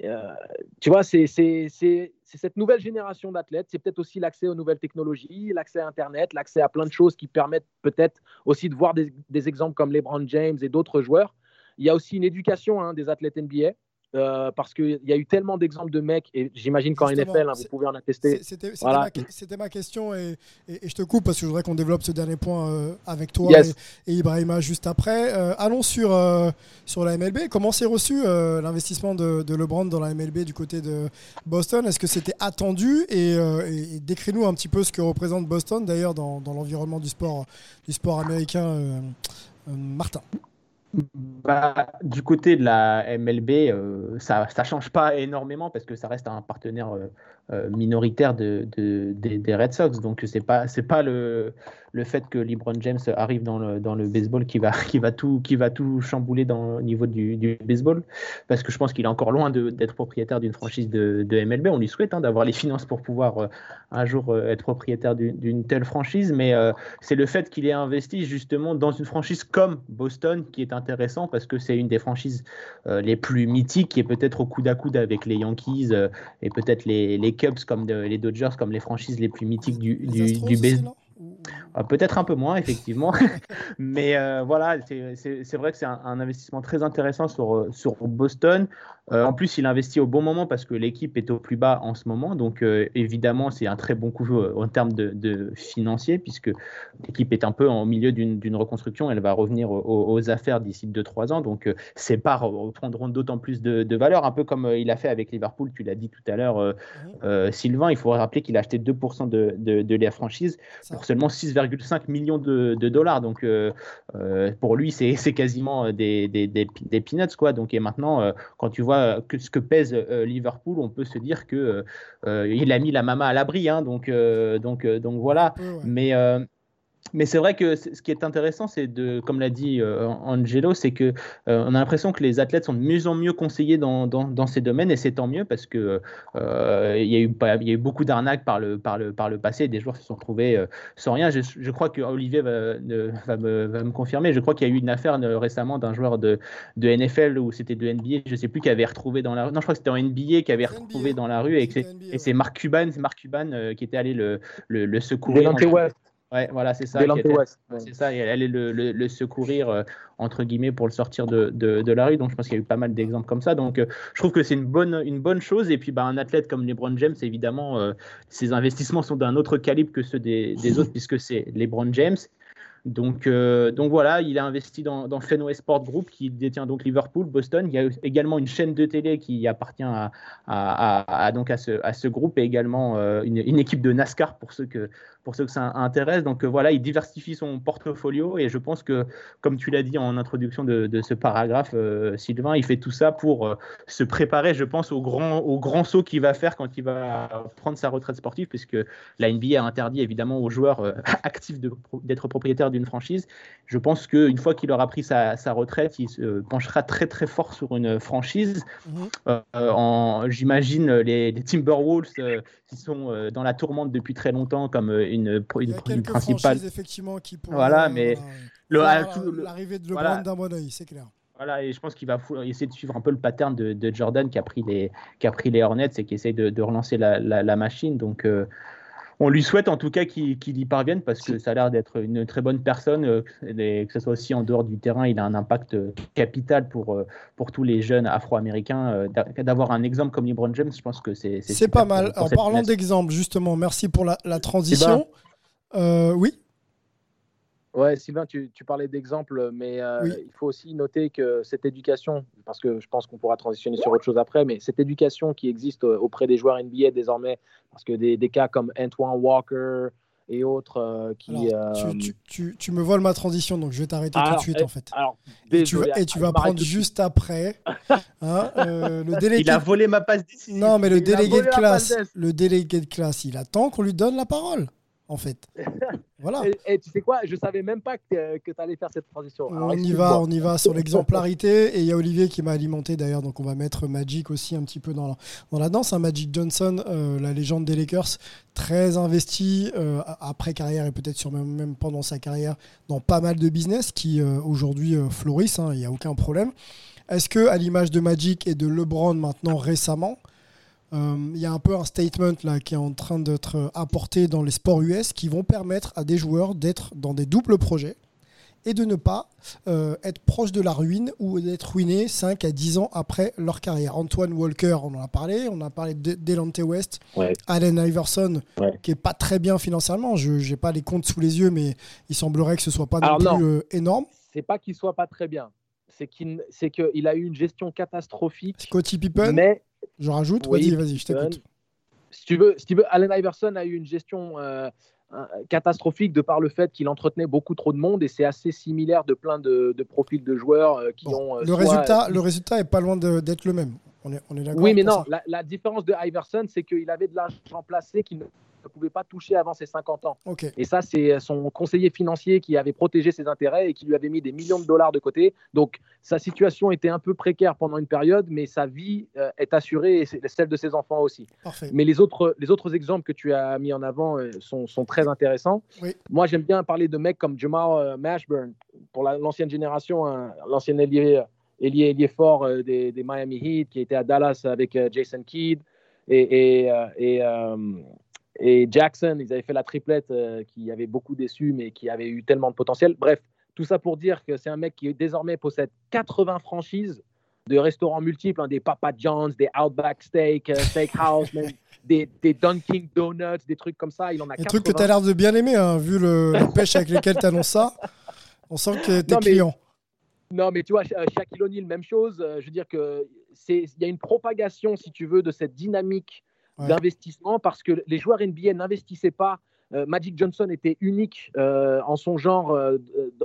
Speaker 7: Euh, tu vois, c'est cette nouvelle génération d'athlètes. C'est peut-être aussi l'accès aux nouvelles technologies, l'accès à Internet, l'accès à plein de choses qui permettent peut-être aussi de voir des, des exemples comme LeBron James et d'autres joueurs. Il y a aussi une éducation hein, des athlètes NBA. Euh, parce qu'il y a eu tellement d'exemples de mecs, et j'imagine qu'en NFL, hein, vous pouvez en attester.
Speaker 1: C'était
Speaker 7: Voilà.
Speaker 1: ma, question et, et- et je te coupe parce que je voudrais qu'on développe ce dernier point euh, avec toi
Speaker 7: Yes.
Speaker 1: et, et Ibrahima juste après. Euh, allons sur, sur la MLB. Comment s'est reçu l'investissement de, de LeBron dans la MLB du côté de Boston? Est-ce que c'était attendu? Et, décris-nous un petit peu ce que représente Boston d'ailleurs dans, dans l'environnement du sport, du sport américain. Martin.
Speaker 5: Bah, du côté de la MLB, euh, ça ne change pas énormément parce que ça reste un partenaire euh, minoritaire de, de- des- Red Sox. Donc c'est pas pas le, le fait que LeBron James arrive dans le, dans le baseball qui va qui va tout qui va tout chambouler dans au niveau du, du baseball parce que je pense qu'il est encore loin d'être propriétaire d'une franchise de, MLB. On lui souhaite hein, d'avoir les finances pour pouvoir euh, un jour euh, être propriétaire d'une telle franchise, mais euh, c'est le fait qu'il ait investi justement dans une franchise comme Boston qui est intéressant parce que c'est une des franchises euh, les plus mythiques qui est peut-être au coude à coude avec les Yankees euh, et peut-être les, les Cubs comme de- les Dodgers comme les franchises les plus mythiques du, du, baseball. Ah, Peut-être un peu moins, effectivement. Mais euh, voilà, c'est vrai que c'est un, un investissement très intéressant sur, euh, sur Boston. Euh, en plus, il investit au bon moment parce que l'équipe est au plus bas en ce moment. Donc, euh, évidemment, c'est un très bon coup euh, en termes de, de financier puisque l'équipe est un peu en milieu d'une reconstruction. Elle va revenir aux, aux affaires d'ici 2-3 ans. Donc, euh, ses parts reprendront d'autant plus de, de valeur, un peu comme il a fait avec Liverpool. Tu l'as dit tout à l'heure, euh, Sylvain. Il faut rappeler qu'il a acheté 2% de, de, la franchise
Speaker 1: Ça.
Speaker 5: pour seulement 6,5 millions de, dollars. Donc, pour lui, c'est quasiment des, des, des, des peanuts. Quoi. Donc, et maintenant, quand tu vois que, ce que pèse euh, Liverpool, on peut se dire que euh, euh, il a mis la mama à l'abri. Hein, donc, euh, donc, euh, donc voilà.
Speaker 1: ouais.
Speaker 5: Mais. Mais c'est vrai que ce qui est intéressant, c'est de, comme l'a dit euh, Angelo, c'est que euh, on a l'impression que les athlètes sont de mieux en mieux conseillés dans, dans, dans ces domaines, et c'est tant mieux parce que euh, il y a eu pas- il y a eu beaucoup d'arnaques par le, par le, par le passé. Des joueurs se sont retrouvés euh, sans rien. Je, je crois que Olivier va, ne- va, me, va me confirmer. Je crois qu'il y a eu une affaire récemment d'un joueur de, de NFL ou c'était de NBA, je sais plus, qui avait retrouvé dans la rue. Non, je crois que c'était en NBA qui avait retrouvé
Speaker 1: NBA.
Speaker 5: dans la rue et, c'est- Mark Cuban, Mark Cuban euh, qui était allé le, le, le secourir. Ouais, voilà, c'est ça. C'est ça, et elle allait le, le- le secourir, euh, entre guillemets, pour le sortir de, de- de la rue. Donc, je pense qu'il y a eu pas mal d'exemples comme ça. Donc, euh, je trouve que c'est une bonne, une bonne chose. Et puis, bah, un athlète comme LeBron James, évidemment, euh, ses investissements sont d'un autre calibre que ceux des, des autres, puisque c'est LeBron James. Donc, euh, donc voilà, il a investi dans, Fenway Sport Group qui détient donc Liverpool, Boston. Il y a également une chaîne de télé qui appartient à, donc à, ce, à ce groupe et également euh, une, équipe de NASCAR pour ceux que, pour ceux que ça intéresse. Donc euh, voilà, il diversifie son portfolio et je pense que, comme tu l'as dit en introduction de, de ce paragraphe, Sylvain, il fait tout ça pour se préparer, je pense, au grand, au grand saut qu'il va faire quand il va prendre sa retraite sportive, puisque la NBA a interdit évidemment aux joueurs actifs d'être propriétaires d'une franchise. Je pense qu'une fois qu'il aura pris sa, sa retraite, il se penchera très très fort sur une franchise. Euh, en- J'imagine les, les Timberwolves euh, qui sont euh, dans la tourmente depuis très longtemps comme euh, une, une,
Speaker 1: Il y a
Speaker 5: une principale.
Speaker 1: effectivement qui pourraient.
Speaker 5: Voilà,
Speaker 1: euh,
Speaker 5: mais
Speaker 1: l'arrivée de LeBron d'un bon oeil, c'est clair.
Speaker 5: Voilà, et je pense qu'il va essayer de suivre un peu le pattern de, de Jordan qui a pris les, qui a pris les Hornets et qui essaye de, de relancer la, la- la machine. Donc, euh, on lui souhaite en tout cas qu'il y parvienne parce que ça a l'air d'être une très bonne personne, euh, et que ce soit aussi en dehors du terrain, il a un impact euh, capital pour, euh, pour tous les jeunes afro-américains. d'a- D'avoir un exemple comme LeBron James, je pense que c'est
Speaker 1: C'est pas mal. En parlant d'exemple, justement, merci pour la, la transition. Euh, oui,
Speaker 7: Ouais, Sylvain, tu, tu parlais d'exemples, mais euh,
Speaker 1: Oui.
Speaker 7: il faut aussi noter que cette éducation, parce que je pense qu'on pourra transitionner sur autre chose après, mais cette éducation qui existe euh, auprès des joueurs NBA désormais, parce que des, des cas comme Antoine Walker et autres euh, qui.
Speaker 1: Alors,
Speaker 7: euh,
Speaker 1: tu, tu- tu- tu me voles ma transition, donc je vais t'arrêter tout de suite
Speaker 7: eh,
Speaker 1: en fait.
Speaker 7: Alors,
Speaker 1: Et tu, vas- et tu prendre juste après hein, euh, le délégué.
Speaker 5: Il a volé ma passe décisive.
Speaker 1: Non, mais le
Speaker 7: Il
Speaker 1: délégué de
Speaker 7: la
Speaker 1: classe, le délégué de classe, il attend qu'on lui donne la parole, en fait. Voilà.
Speaker 7: Et, et tu sais quoi, je savais même pas que, tu allais faire cette transition. Alors,
Speaker 1: On y va, on y va sur l'exemplarité. Et il y a Olivier qui m'a alimenté d'ailleurs, donc on va mettre Magic aussi un petit peu dans la, dans la danse. hein. Magic Johnson, euh, la légende des Lakers, très investi euh, après carrière et peut-être sur même, même pendant sa carrière dans pas mal de business qui euh, aujourd'hui fleurissent. hein, Il n'y a aucun problème. Est-ce que, à l'image de Magic et de LeBron maintenant récemment, il y a un peu un statement là qui est en train d'être apporté dans les sports US qui vont permettre à des joueurs d'être dans des doubles projets et de ne pas euh, être proche de la ruine ou d'être ruiné 5 à 10 ans après leur carrière. Antoine Walker, on en a parlé, on a parlé de Delante West,
Speaker 7: Ouais.
Speaker 1: Allen Iverson,
Speaker 7: Ouais.
Speaker 1: qui est pas très bien financièrement. Je n'ai pas les comptes sous les yeux, mais il semblerait que ce soit pas
Speaker 7: Alors
Speaker 1: non
Speaker 7: non.
Speaker 1: plus euh, énorme.
Speaker 7: C'est pas qu'il soit pas très bien, c'est qu'il a eu une gestion catastrophique.
Speaker 1: Scottie Pippen,
Speaker 7: Mais
Speaker 1: je rajoute,
Speaker 7: Oui,
Speaker 1: vas-y, vas-y, je t'écoute.
Speaker 7: si tu veux, si tu veux, Allen Iverson a eu une gestion euh, catastrophique de par le fait qu'il entretenait beaucoup trop de monde et c'est assez similaire de plein de, de profils de joueurs euh, qui
Speaker 1: Bon,
Speaker 7: ont. euh,
Speaker 1: le,
Speaker 7: soit-
Speaker 1: résultat, le résultat est pas loin d'être le même. On est, on est.
Speaker 7: Oui, mais non, la différence de Iverson, c'est qu'il avait de l'argent placé qu'il ne ne pouvait pas toucher avant ses 50 ans.
Speaker 1: Ok.
Speaker 7: Et ça, c'est son conseiller financier qui avait protégé ses intérêts et qui lui avait mis des millions de dollars de côté. Donc, sa situation était un peu précaire pendant une période, mais sa vie euh, est assurée et celle de ses enfants aussi.
Speaker 1: Parfait.
Speaker 7: Mais les autres, les autres exemples que tu as mis en avant euh, sont, sont très intéressants.
Speaker 1: Oui.
Speaker 7: Moi, j'aime bien parler de mecs comme Jamal euh, Mashburn, pour la- l'ancienne génération, hein, l'ancien ailier, ailier, ailier fort euh, des, des Miami Heat, qui était à Dallas avec euh, Jason Kidd et, et, euh, et, euh, et Jackson. Ils avaient fait la triplette euh, qui avait beaucoup déçu, mais qui avait eu tellement de potentiel. Bref, tout ça pour dire que c'est un mec qui désormais possède 80 franchises de restaurants multiples, hein, des Papa John's, des Outback Steak, euh, Steakhouse, même des, des Dunkin' Donuts, des trucs comme ça. Il en a
Speaker 1: Un
Speaker 7: 80.
Speaker 1: truc que tu as l'air de bien aimer, hein, vu le, la pêche avec lequel tu annonces ça. On sent que t'es client.
Speaker 7: Non, mais tu vois, Sha- Shaquille O'Neal, même chose. Euh, Je veux dire que c'est il y a une propagation, si tu veux, de cette dynamique
Speaker 1: Ouais.
Speaker 7: d'investissement parce que les joueurs NBA n'investissaient pas. Euh, Magic Johnson était unique euh, en son genre euh,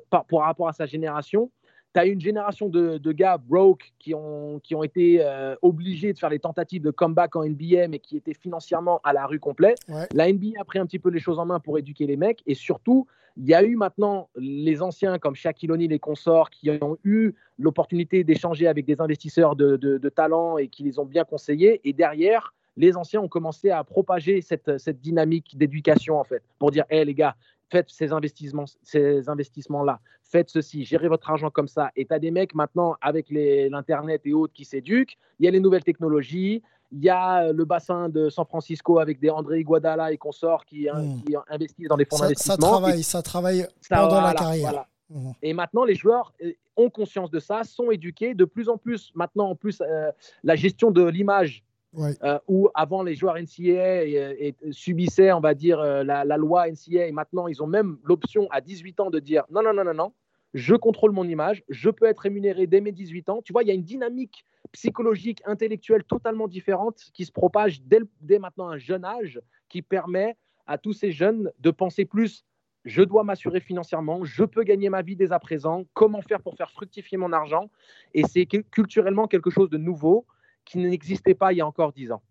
Speaker 7: par, par rapport à sa génération. Tu as une génération de, de gars broke qui ont, qui ont été obligés de faire les tentatives de comeback en NBA, mais qui étaient financièrement à la rue complète.
Speaker 1: Ouais.
Speaker 7: La NBA a pris un petit peu les choses en main pour éduquer les mecs. Et surtout, il y a eu maintenant les anciens comme Shaquille O'Neal et consorts qui ont eu l'opportunité d'échanger avec des investisseurs de, de- de talent et qui les ont bien conseillés. Et derrière, les anciens ont commencé à propager cette, cette dynamique d'éducation, en fait, pour dire, hé les gars, faites ces investissements, ces investissements-là, faites ceci, gérez votre argent comme ça. Et tu as des mecs maintenant avec les- l'Internet et autres qui s'éduquent. Il y a les nouvelles technologies. Il y a le bassin de San Francisco avec des André Iguodala et consorts qui, hein,
Speaker 1: Mm.
Speaker 7: qui investissent dans des fonds
Speaker 1: Ça, ça
Speaker 7: d'investissement.
Speaker 1: travaille, ça travaille
Speaker 7: Ça,
Speaker 1: pendant la
Speaker 7: voilà,
Speaker 1: carrière.
Speaker 7: voilà.
Speaker 1: Mhm.
Speaker 7: Et maintenant, les joueurs euh, ont conscience de ça, sont éduqués. De plus en plus, maintenant, en plus, euh, la gestion de l'image,
Speaker 1: Ouais.
Speaker 7: euh, où avant les joueurs NCAA et- et subissaient, on va dire, euh, la, loi NCAA, et maintenant, ils ont même l'option à 18 ans de dire non, non, non, non, non, je contrôle mon image, je peux être rémunéré dès mes 18 ans. Tu vois, il y a une dynamique psychologique, intellectuelle totalement différente qui se propage dès, maintenant un jeune âge qui permet à tous ces jeunes de penser plus je dois m'assurer financièrement, je peux gagner ma vie dès à présent, comment faire pour faire fructifier mon argent. Et c'est cu- culturellement quelque chose de nouveau qui n'existait pas il y a encore 10 ans.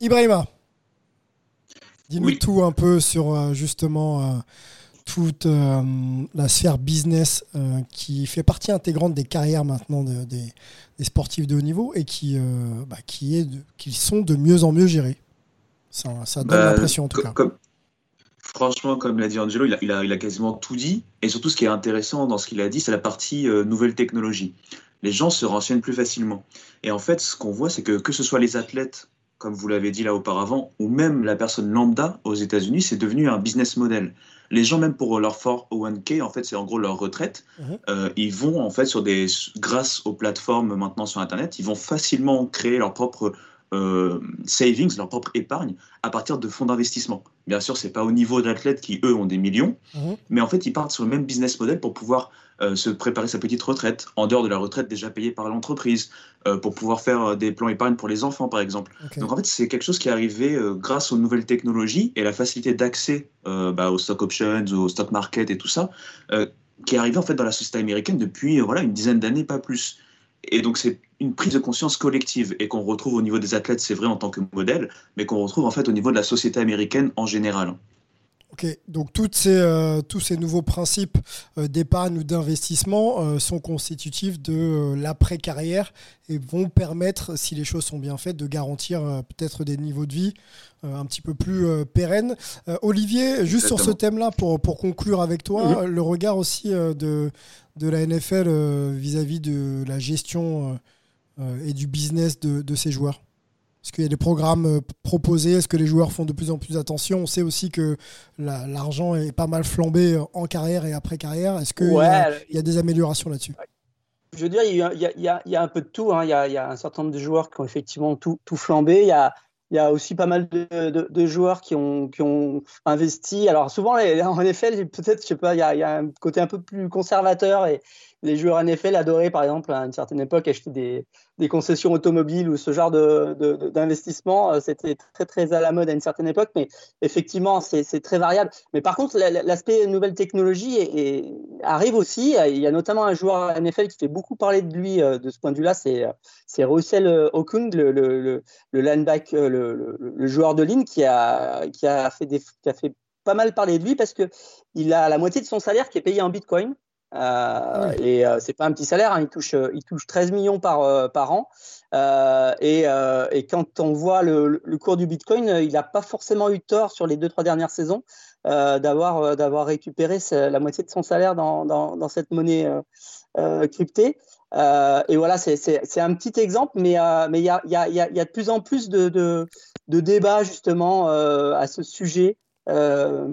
Speaker 1: Ibrahima, dis-nous
Speaker 2: Oui.
Speaker 1: tout un peu sur euh, justement euh, toute euh, la sphère business euh, qui fait partie intégrante des carrières maintenant de- des, des sportifs de haut niveau et qui, euh, bah, qui, est de- qui sont de mieux en mieux gérés. Ça, ça donne
Speaker 2: Bah,
Speaker 1: l'impression en tout cas.
Speaker 2: comme- franchement, comme l'a dit Angelo, il a, il, a, il a quasiment tout dit. Et surtout, ce qui est intéressant dans ce qu'il a dit, c'est la partie euh, nouvelle technologie. Les gens se renseignent plus facilement. Et en fait, ce qu'on voit, c'est que que ce soit les athlètes, comme vous l'avez dit là auparavant, ou même la personne lambda aux États-Unis, c'est devenu un business model. Les gens, même pour leur 401k, en fait, c'est en gros leur retraite,
Speaker 1: Mhm.
Speaker 2: euh, ils vont, en fait, sur des, grâce aux plateformes maintenant sur Internet, ils vont facilement créer leur propre euh, savings, leur propre épargne, à partir de fonds d'investissement. Bien sûr, c'est pas au niveau d'athlètes qui, eux, ont des millions,
Speaker 1: Mhm.
Speaker 2: mais en fait, ils partent sur le même business model pour pouvoir se préparer sa petite retraite, en dehors de la retraite déjà payée par l'entreprise, euh, pour pouvoir faire euh, des plans épargne pour les enfants, par exemple. Donc en fait, c'est quelque chose qui est arrivé euh, grâce aux nouvelles technologies et la facilité d'accès euh, bah, aux stock options, au stock market et tout ça, euh, qui est arrivé en fait dans la société américaine depuis euh, voilà une dizaine d'années, pas plus. Et donc c'est une prise de conscience collective et qu'on retrouve au niveau des athlètes, c'est vrai en tant que modèle, mais qu'on retrouve en fait au niveau de la société américaine en général.
Speaker 1: Ok, donc toutes ces, euh, tous ces nouveaux principes euh, d'épargne ou d'investissement euh, sont constitutifs de l'après-carrière et vont permettre, si les choses sont bien faites, de garantir peut-être des niveaux de vie un petit peu plus pérennes. Olivier, juste sur ce thème-là, pour, pour conclure avec toi, le regard aussi de, de la NFL vis-à-vis de la gestion et du business de, de ces joueurs est-ce qu'il y a des programmes euh, proposés? Est-ce que les joueurs font de plus en plus attention? On sait aussi que la- l'argent est pas mal flambé euh, en carrière et après carrière. Est-ce qu'il y, a-
Speaker 6: Ouais,
Speaker 1: il y a des améliorations là-dessus?
Speaker 6: Je veux dire, il y a, il y a- il y a- il y a un peu de tout. hein. Il, y a, il y a un certain nombre de joueurs qui ont effectivement tout, tout flambé. Il y, a, il y a aussi pas mal de, de- de joueurs qui ont, qui ont investi. Alors souvent, en NFL, peut-être, je sais pas, il y, a, il y a un côté un peu plus conservateur et, les joueurs NFL adoraient, par exemple, à une certaine époque, acheter des, concessions automobiles ou ce genre d'investissement. De, C'était très, très à la mode à une certaine époque, mais effectivement, c'est très variable. Mais par contre, l'aspect nouvelle technologie arrive aussi. Il y a notamment un joueur NFL qui fait beaucoup parler de lui de ce point de vue-là, c'est Russell Okung, le, le, le, le joueur de ligne qui a, fait qui a fait pas mal parler de lui parce que il a la moitié de son salaire qui est payé en Bitcoin. Euh, et euh, c'est pas un petit salaire, hein, il, touche, euh, il touche 13 millions par, euh, an. Et, et, quand on voit le, cours du Bitcoin, il n'a pas forcément eu tort sur les deux trois dernières saisons d'avoir d'avoir récupéré la moitié de son salaire dans, cette monnaie cryptée. et voilà, c'est un petit exemple, mais il y a, de plus en plus de, débats justement à ce sujet. Euh,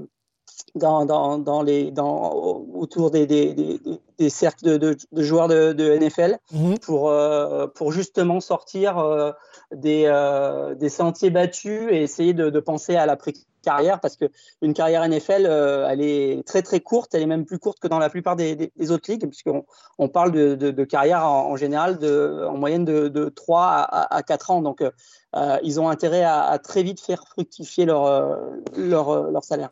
Speaker 6: dans, dans, dans, les, dans, autour des, des, des, des cercles de, de, joueurs de, de NFL mmh. pour, euh, pour justement sortir euh, des, euh, des sentiers battus et essayer de, de penser à l'après-carrière parce qu'une carrière NFL, elle est très très courte, elle est même plus courte que dans la plupart des, autres ligues puisqu'on on parle de, de, carrière en, en, général de, en moyenne de, de 3 à, à 4 ans. Donc ils ont intérêt à, à, très vite faire fructifier leur, leur, leur salaire.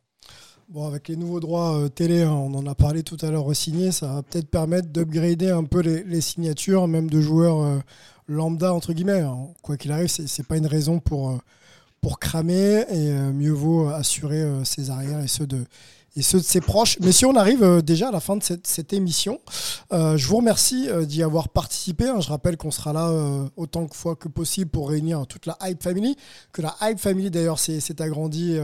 Speaker 1: Bon, avec les nouveaux droits euh, télé, hein, on en a parlé tout à l'heure signé, ça va peut-être permettre d'upgrader un peu les, signatures, même de joueurs euh, lambda, entre guillemets. Hein. Quoi qu'il arrive, c'est pas une raison pour, euh, pour cramer et mieux vaut assurer ses arrières et ceux de, et ceux de ses proches. Mais si on arrive euh, déjà à la fin de cette, émission, euh, je vous remercie euh, d'y avoir participé. Hein. Je rappelle qu'on sera là autant de fois que possible pour réunir toute la Hype Family, que la Hype Family d'ailleurs s'est agrandie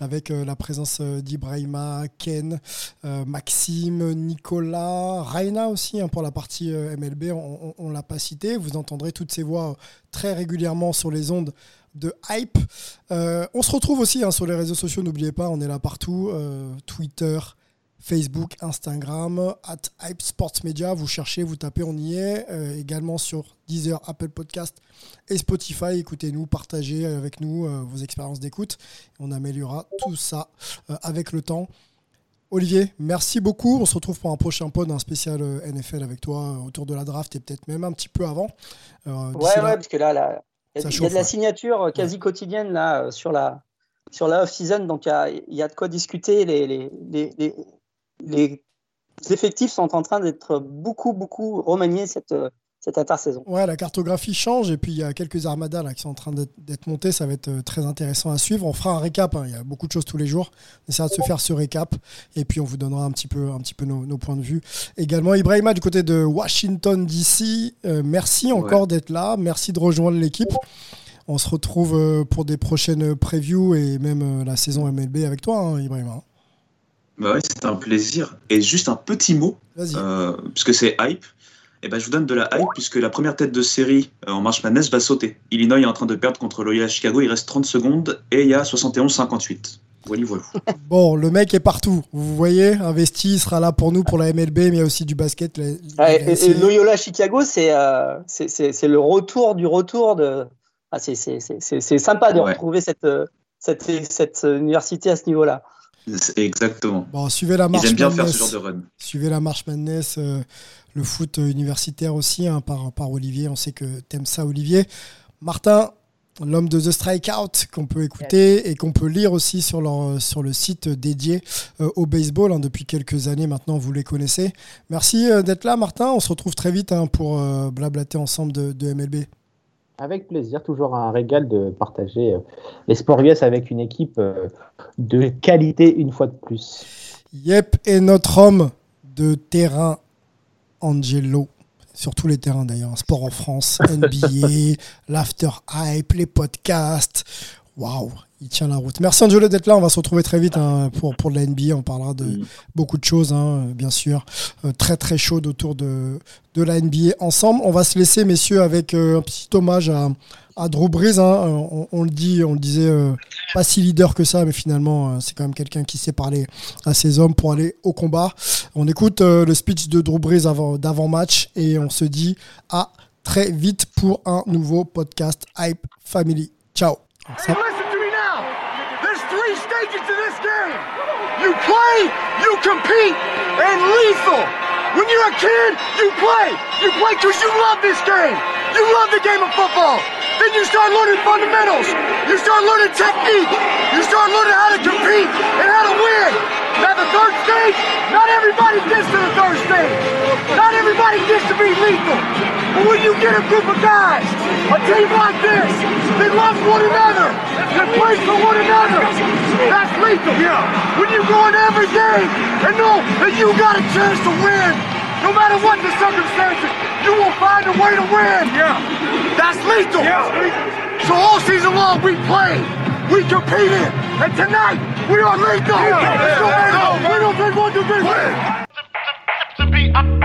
Speaker 1: avec la présence d'Ibrahima, Ken, Maxime, Nicolas, Raina aussi hein, pour la partie MLB. On, on l'a pas cité. Vous entendrez toutes ces voix très régulièrement sur les ondes de hype. Euh, on se retrouve aussi hein, sur les réseaux sociaux, n'oubliez pas, on est là partout. Euh, Twitter, Facebook, Instagram, at Hype Sports Media. Vous cherchez, vous tapez, on y est. Euh, également sur Deezer, Apple Podcast et Spotify. Écoutez-nous, partagez avec nous vos expériences d'écoute. On améliorera tout ça avec le temps. Olivier, merci beaucoup. On se retrouve pour un prochain pod, un spécial NFL avec toi autour de la draft et peut-être même un petit peu avant.
Speaker 6: ouais, ouais, parce que là, là il y a, de la signature euh, quasi quotidienne là, euh, sur la, sur la off-season, donc il y, a, il y, a, de quoi discuter. Les, les, les, les, effectifs sont en train d'être beaucoup, beaucoup remaniés cette, euh, cette intersaison.
Speaker 1: Ouais, la cartographie change et puis il y a quelques armadas là, qui sont en train d'être montées. Ça va être euh, très intéressant à suivre. On fera un récap. Hein. Il y a beaucoup de choses tous les jours. On essaiera de se faire ce récap et puis on vous donnera un petit peu, un petit peu nos, nos points de vue. Également, Ibrahima du côté de Washington DC. Euh, merci encore ouais. d'être là. Merci de rejoindre l'équipe. On se retrouve euh, pour des prochaines previews et même la saison MLB avec toi, hein, Ibrahima.
Speaker 2: Bah ouais, c'est un plaisir. Et juste un petit mot, euh, puisque c'est hype. Eh ben, je vous donne de la hype puisque la première tête de série euh, en March Madness va sauter. Illinois est en train de perdre contre Loyola Chicago. Il reste 30 secondes et il y a 71-58. Voilà, voilà.
Speaker 1: Bon, le mec est partout. Vous voyez, investi, il sera là pour nous pour la MLB, mais il y a aussi du basket. La,
Speaker 6: la et, et, Loyola Chicago, c'est euh, le retour du retour de. Ah, c'est sympa de ouais. retrouver cette, cette, cette université à ce niveau-là.
Speaker 2: Exactement.
Speaker 1: Bon, suivez la marche
Speaker 2: Ils aiment bien Madness, faire ce genre de run.
Speaker 1: Suivez la marche Madness, euh, le foot universitaire aussi, hein, par, par Olivier. On sait que t'aimes ça, Olivier. Martin, l'homme de The Strikeout, qu'on peut écouter yes. et qu'on peut lire aussi sur, leur, sur le site dédié euh, au baseball. Hein, depuis quelques années maintenant, vous les connaissez. Merci euh, d'être là, Martin. On se retrouve très vite hein, pour euh, blablater ensemble de, de MLB.
Speaker 5: Avec plaisir, toujours un régal de partager les sports US avec une équipe de qualité une fois de plus.
Speaker 1: Yep, et notre homme de terrain, Angelo, sur tous les terrains d'ailleurs, sport en France, NBA, l'after hype, les podcasts. Waouh, il tient la route. Merci Angelo d'être là. On va se retrouver très vite hein, pour, pour de la NBA. On parlera de mmh. beaucoup de choses, hein, bien sûr. Euh, très très chaude autour de, de la NBA ensemble. On va se laisser, messieurs, avec euh, un petit hommage à, à Drew Brees. Hein. On, on, le dit, on le disait, euh, pas si leader que ça, mais finalement, euh, c'est quand même quelqu'un qui sait parler à ses hommes pour aller au combat. On écoute le speech de Drew Brees d'avant-match et on se dit à très vite pour un nouveau podcast Hype Family. Ciao.
Speaker 8: Hey, listen to me now. There's three stages to this game. You play, you compete, and lethal. When you're a kid, you play. You play because you love this game. You love the game of football. Then you start learning fundamentals. You start learning technique. You start learning how to compete and how to win. Now the third stage, not everybody gets to the third stage. Not everybody gets to be lethal. But when you get a group of guys, a team like this, they love one another, they play for one another, that's lethal. Yeah. When you go in every game and know that you got a chance to win, no matter what the circumstances, you will find a way to win. Yeah. That's lethal. Yeah. So all season long we played, we competed, and tonight we are lethal.
Speaker 9: Yeah.
Speaker 8: So, man, we don't take one to be.
Speaker 9: to be, I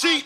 Speaker 9: cheat.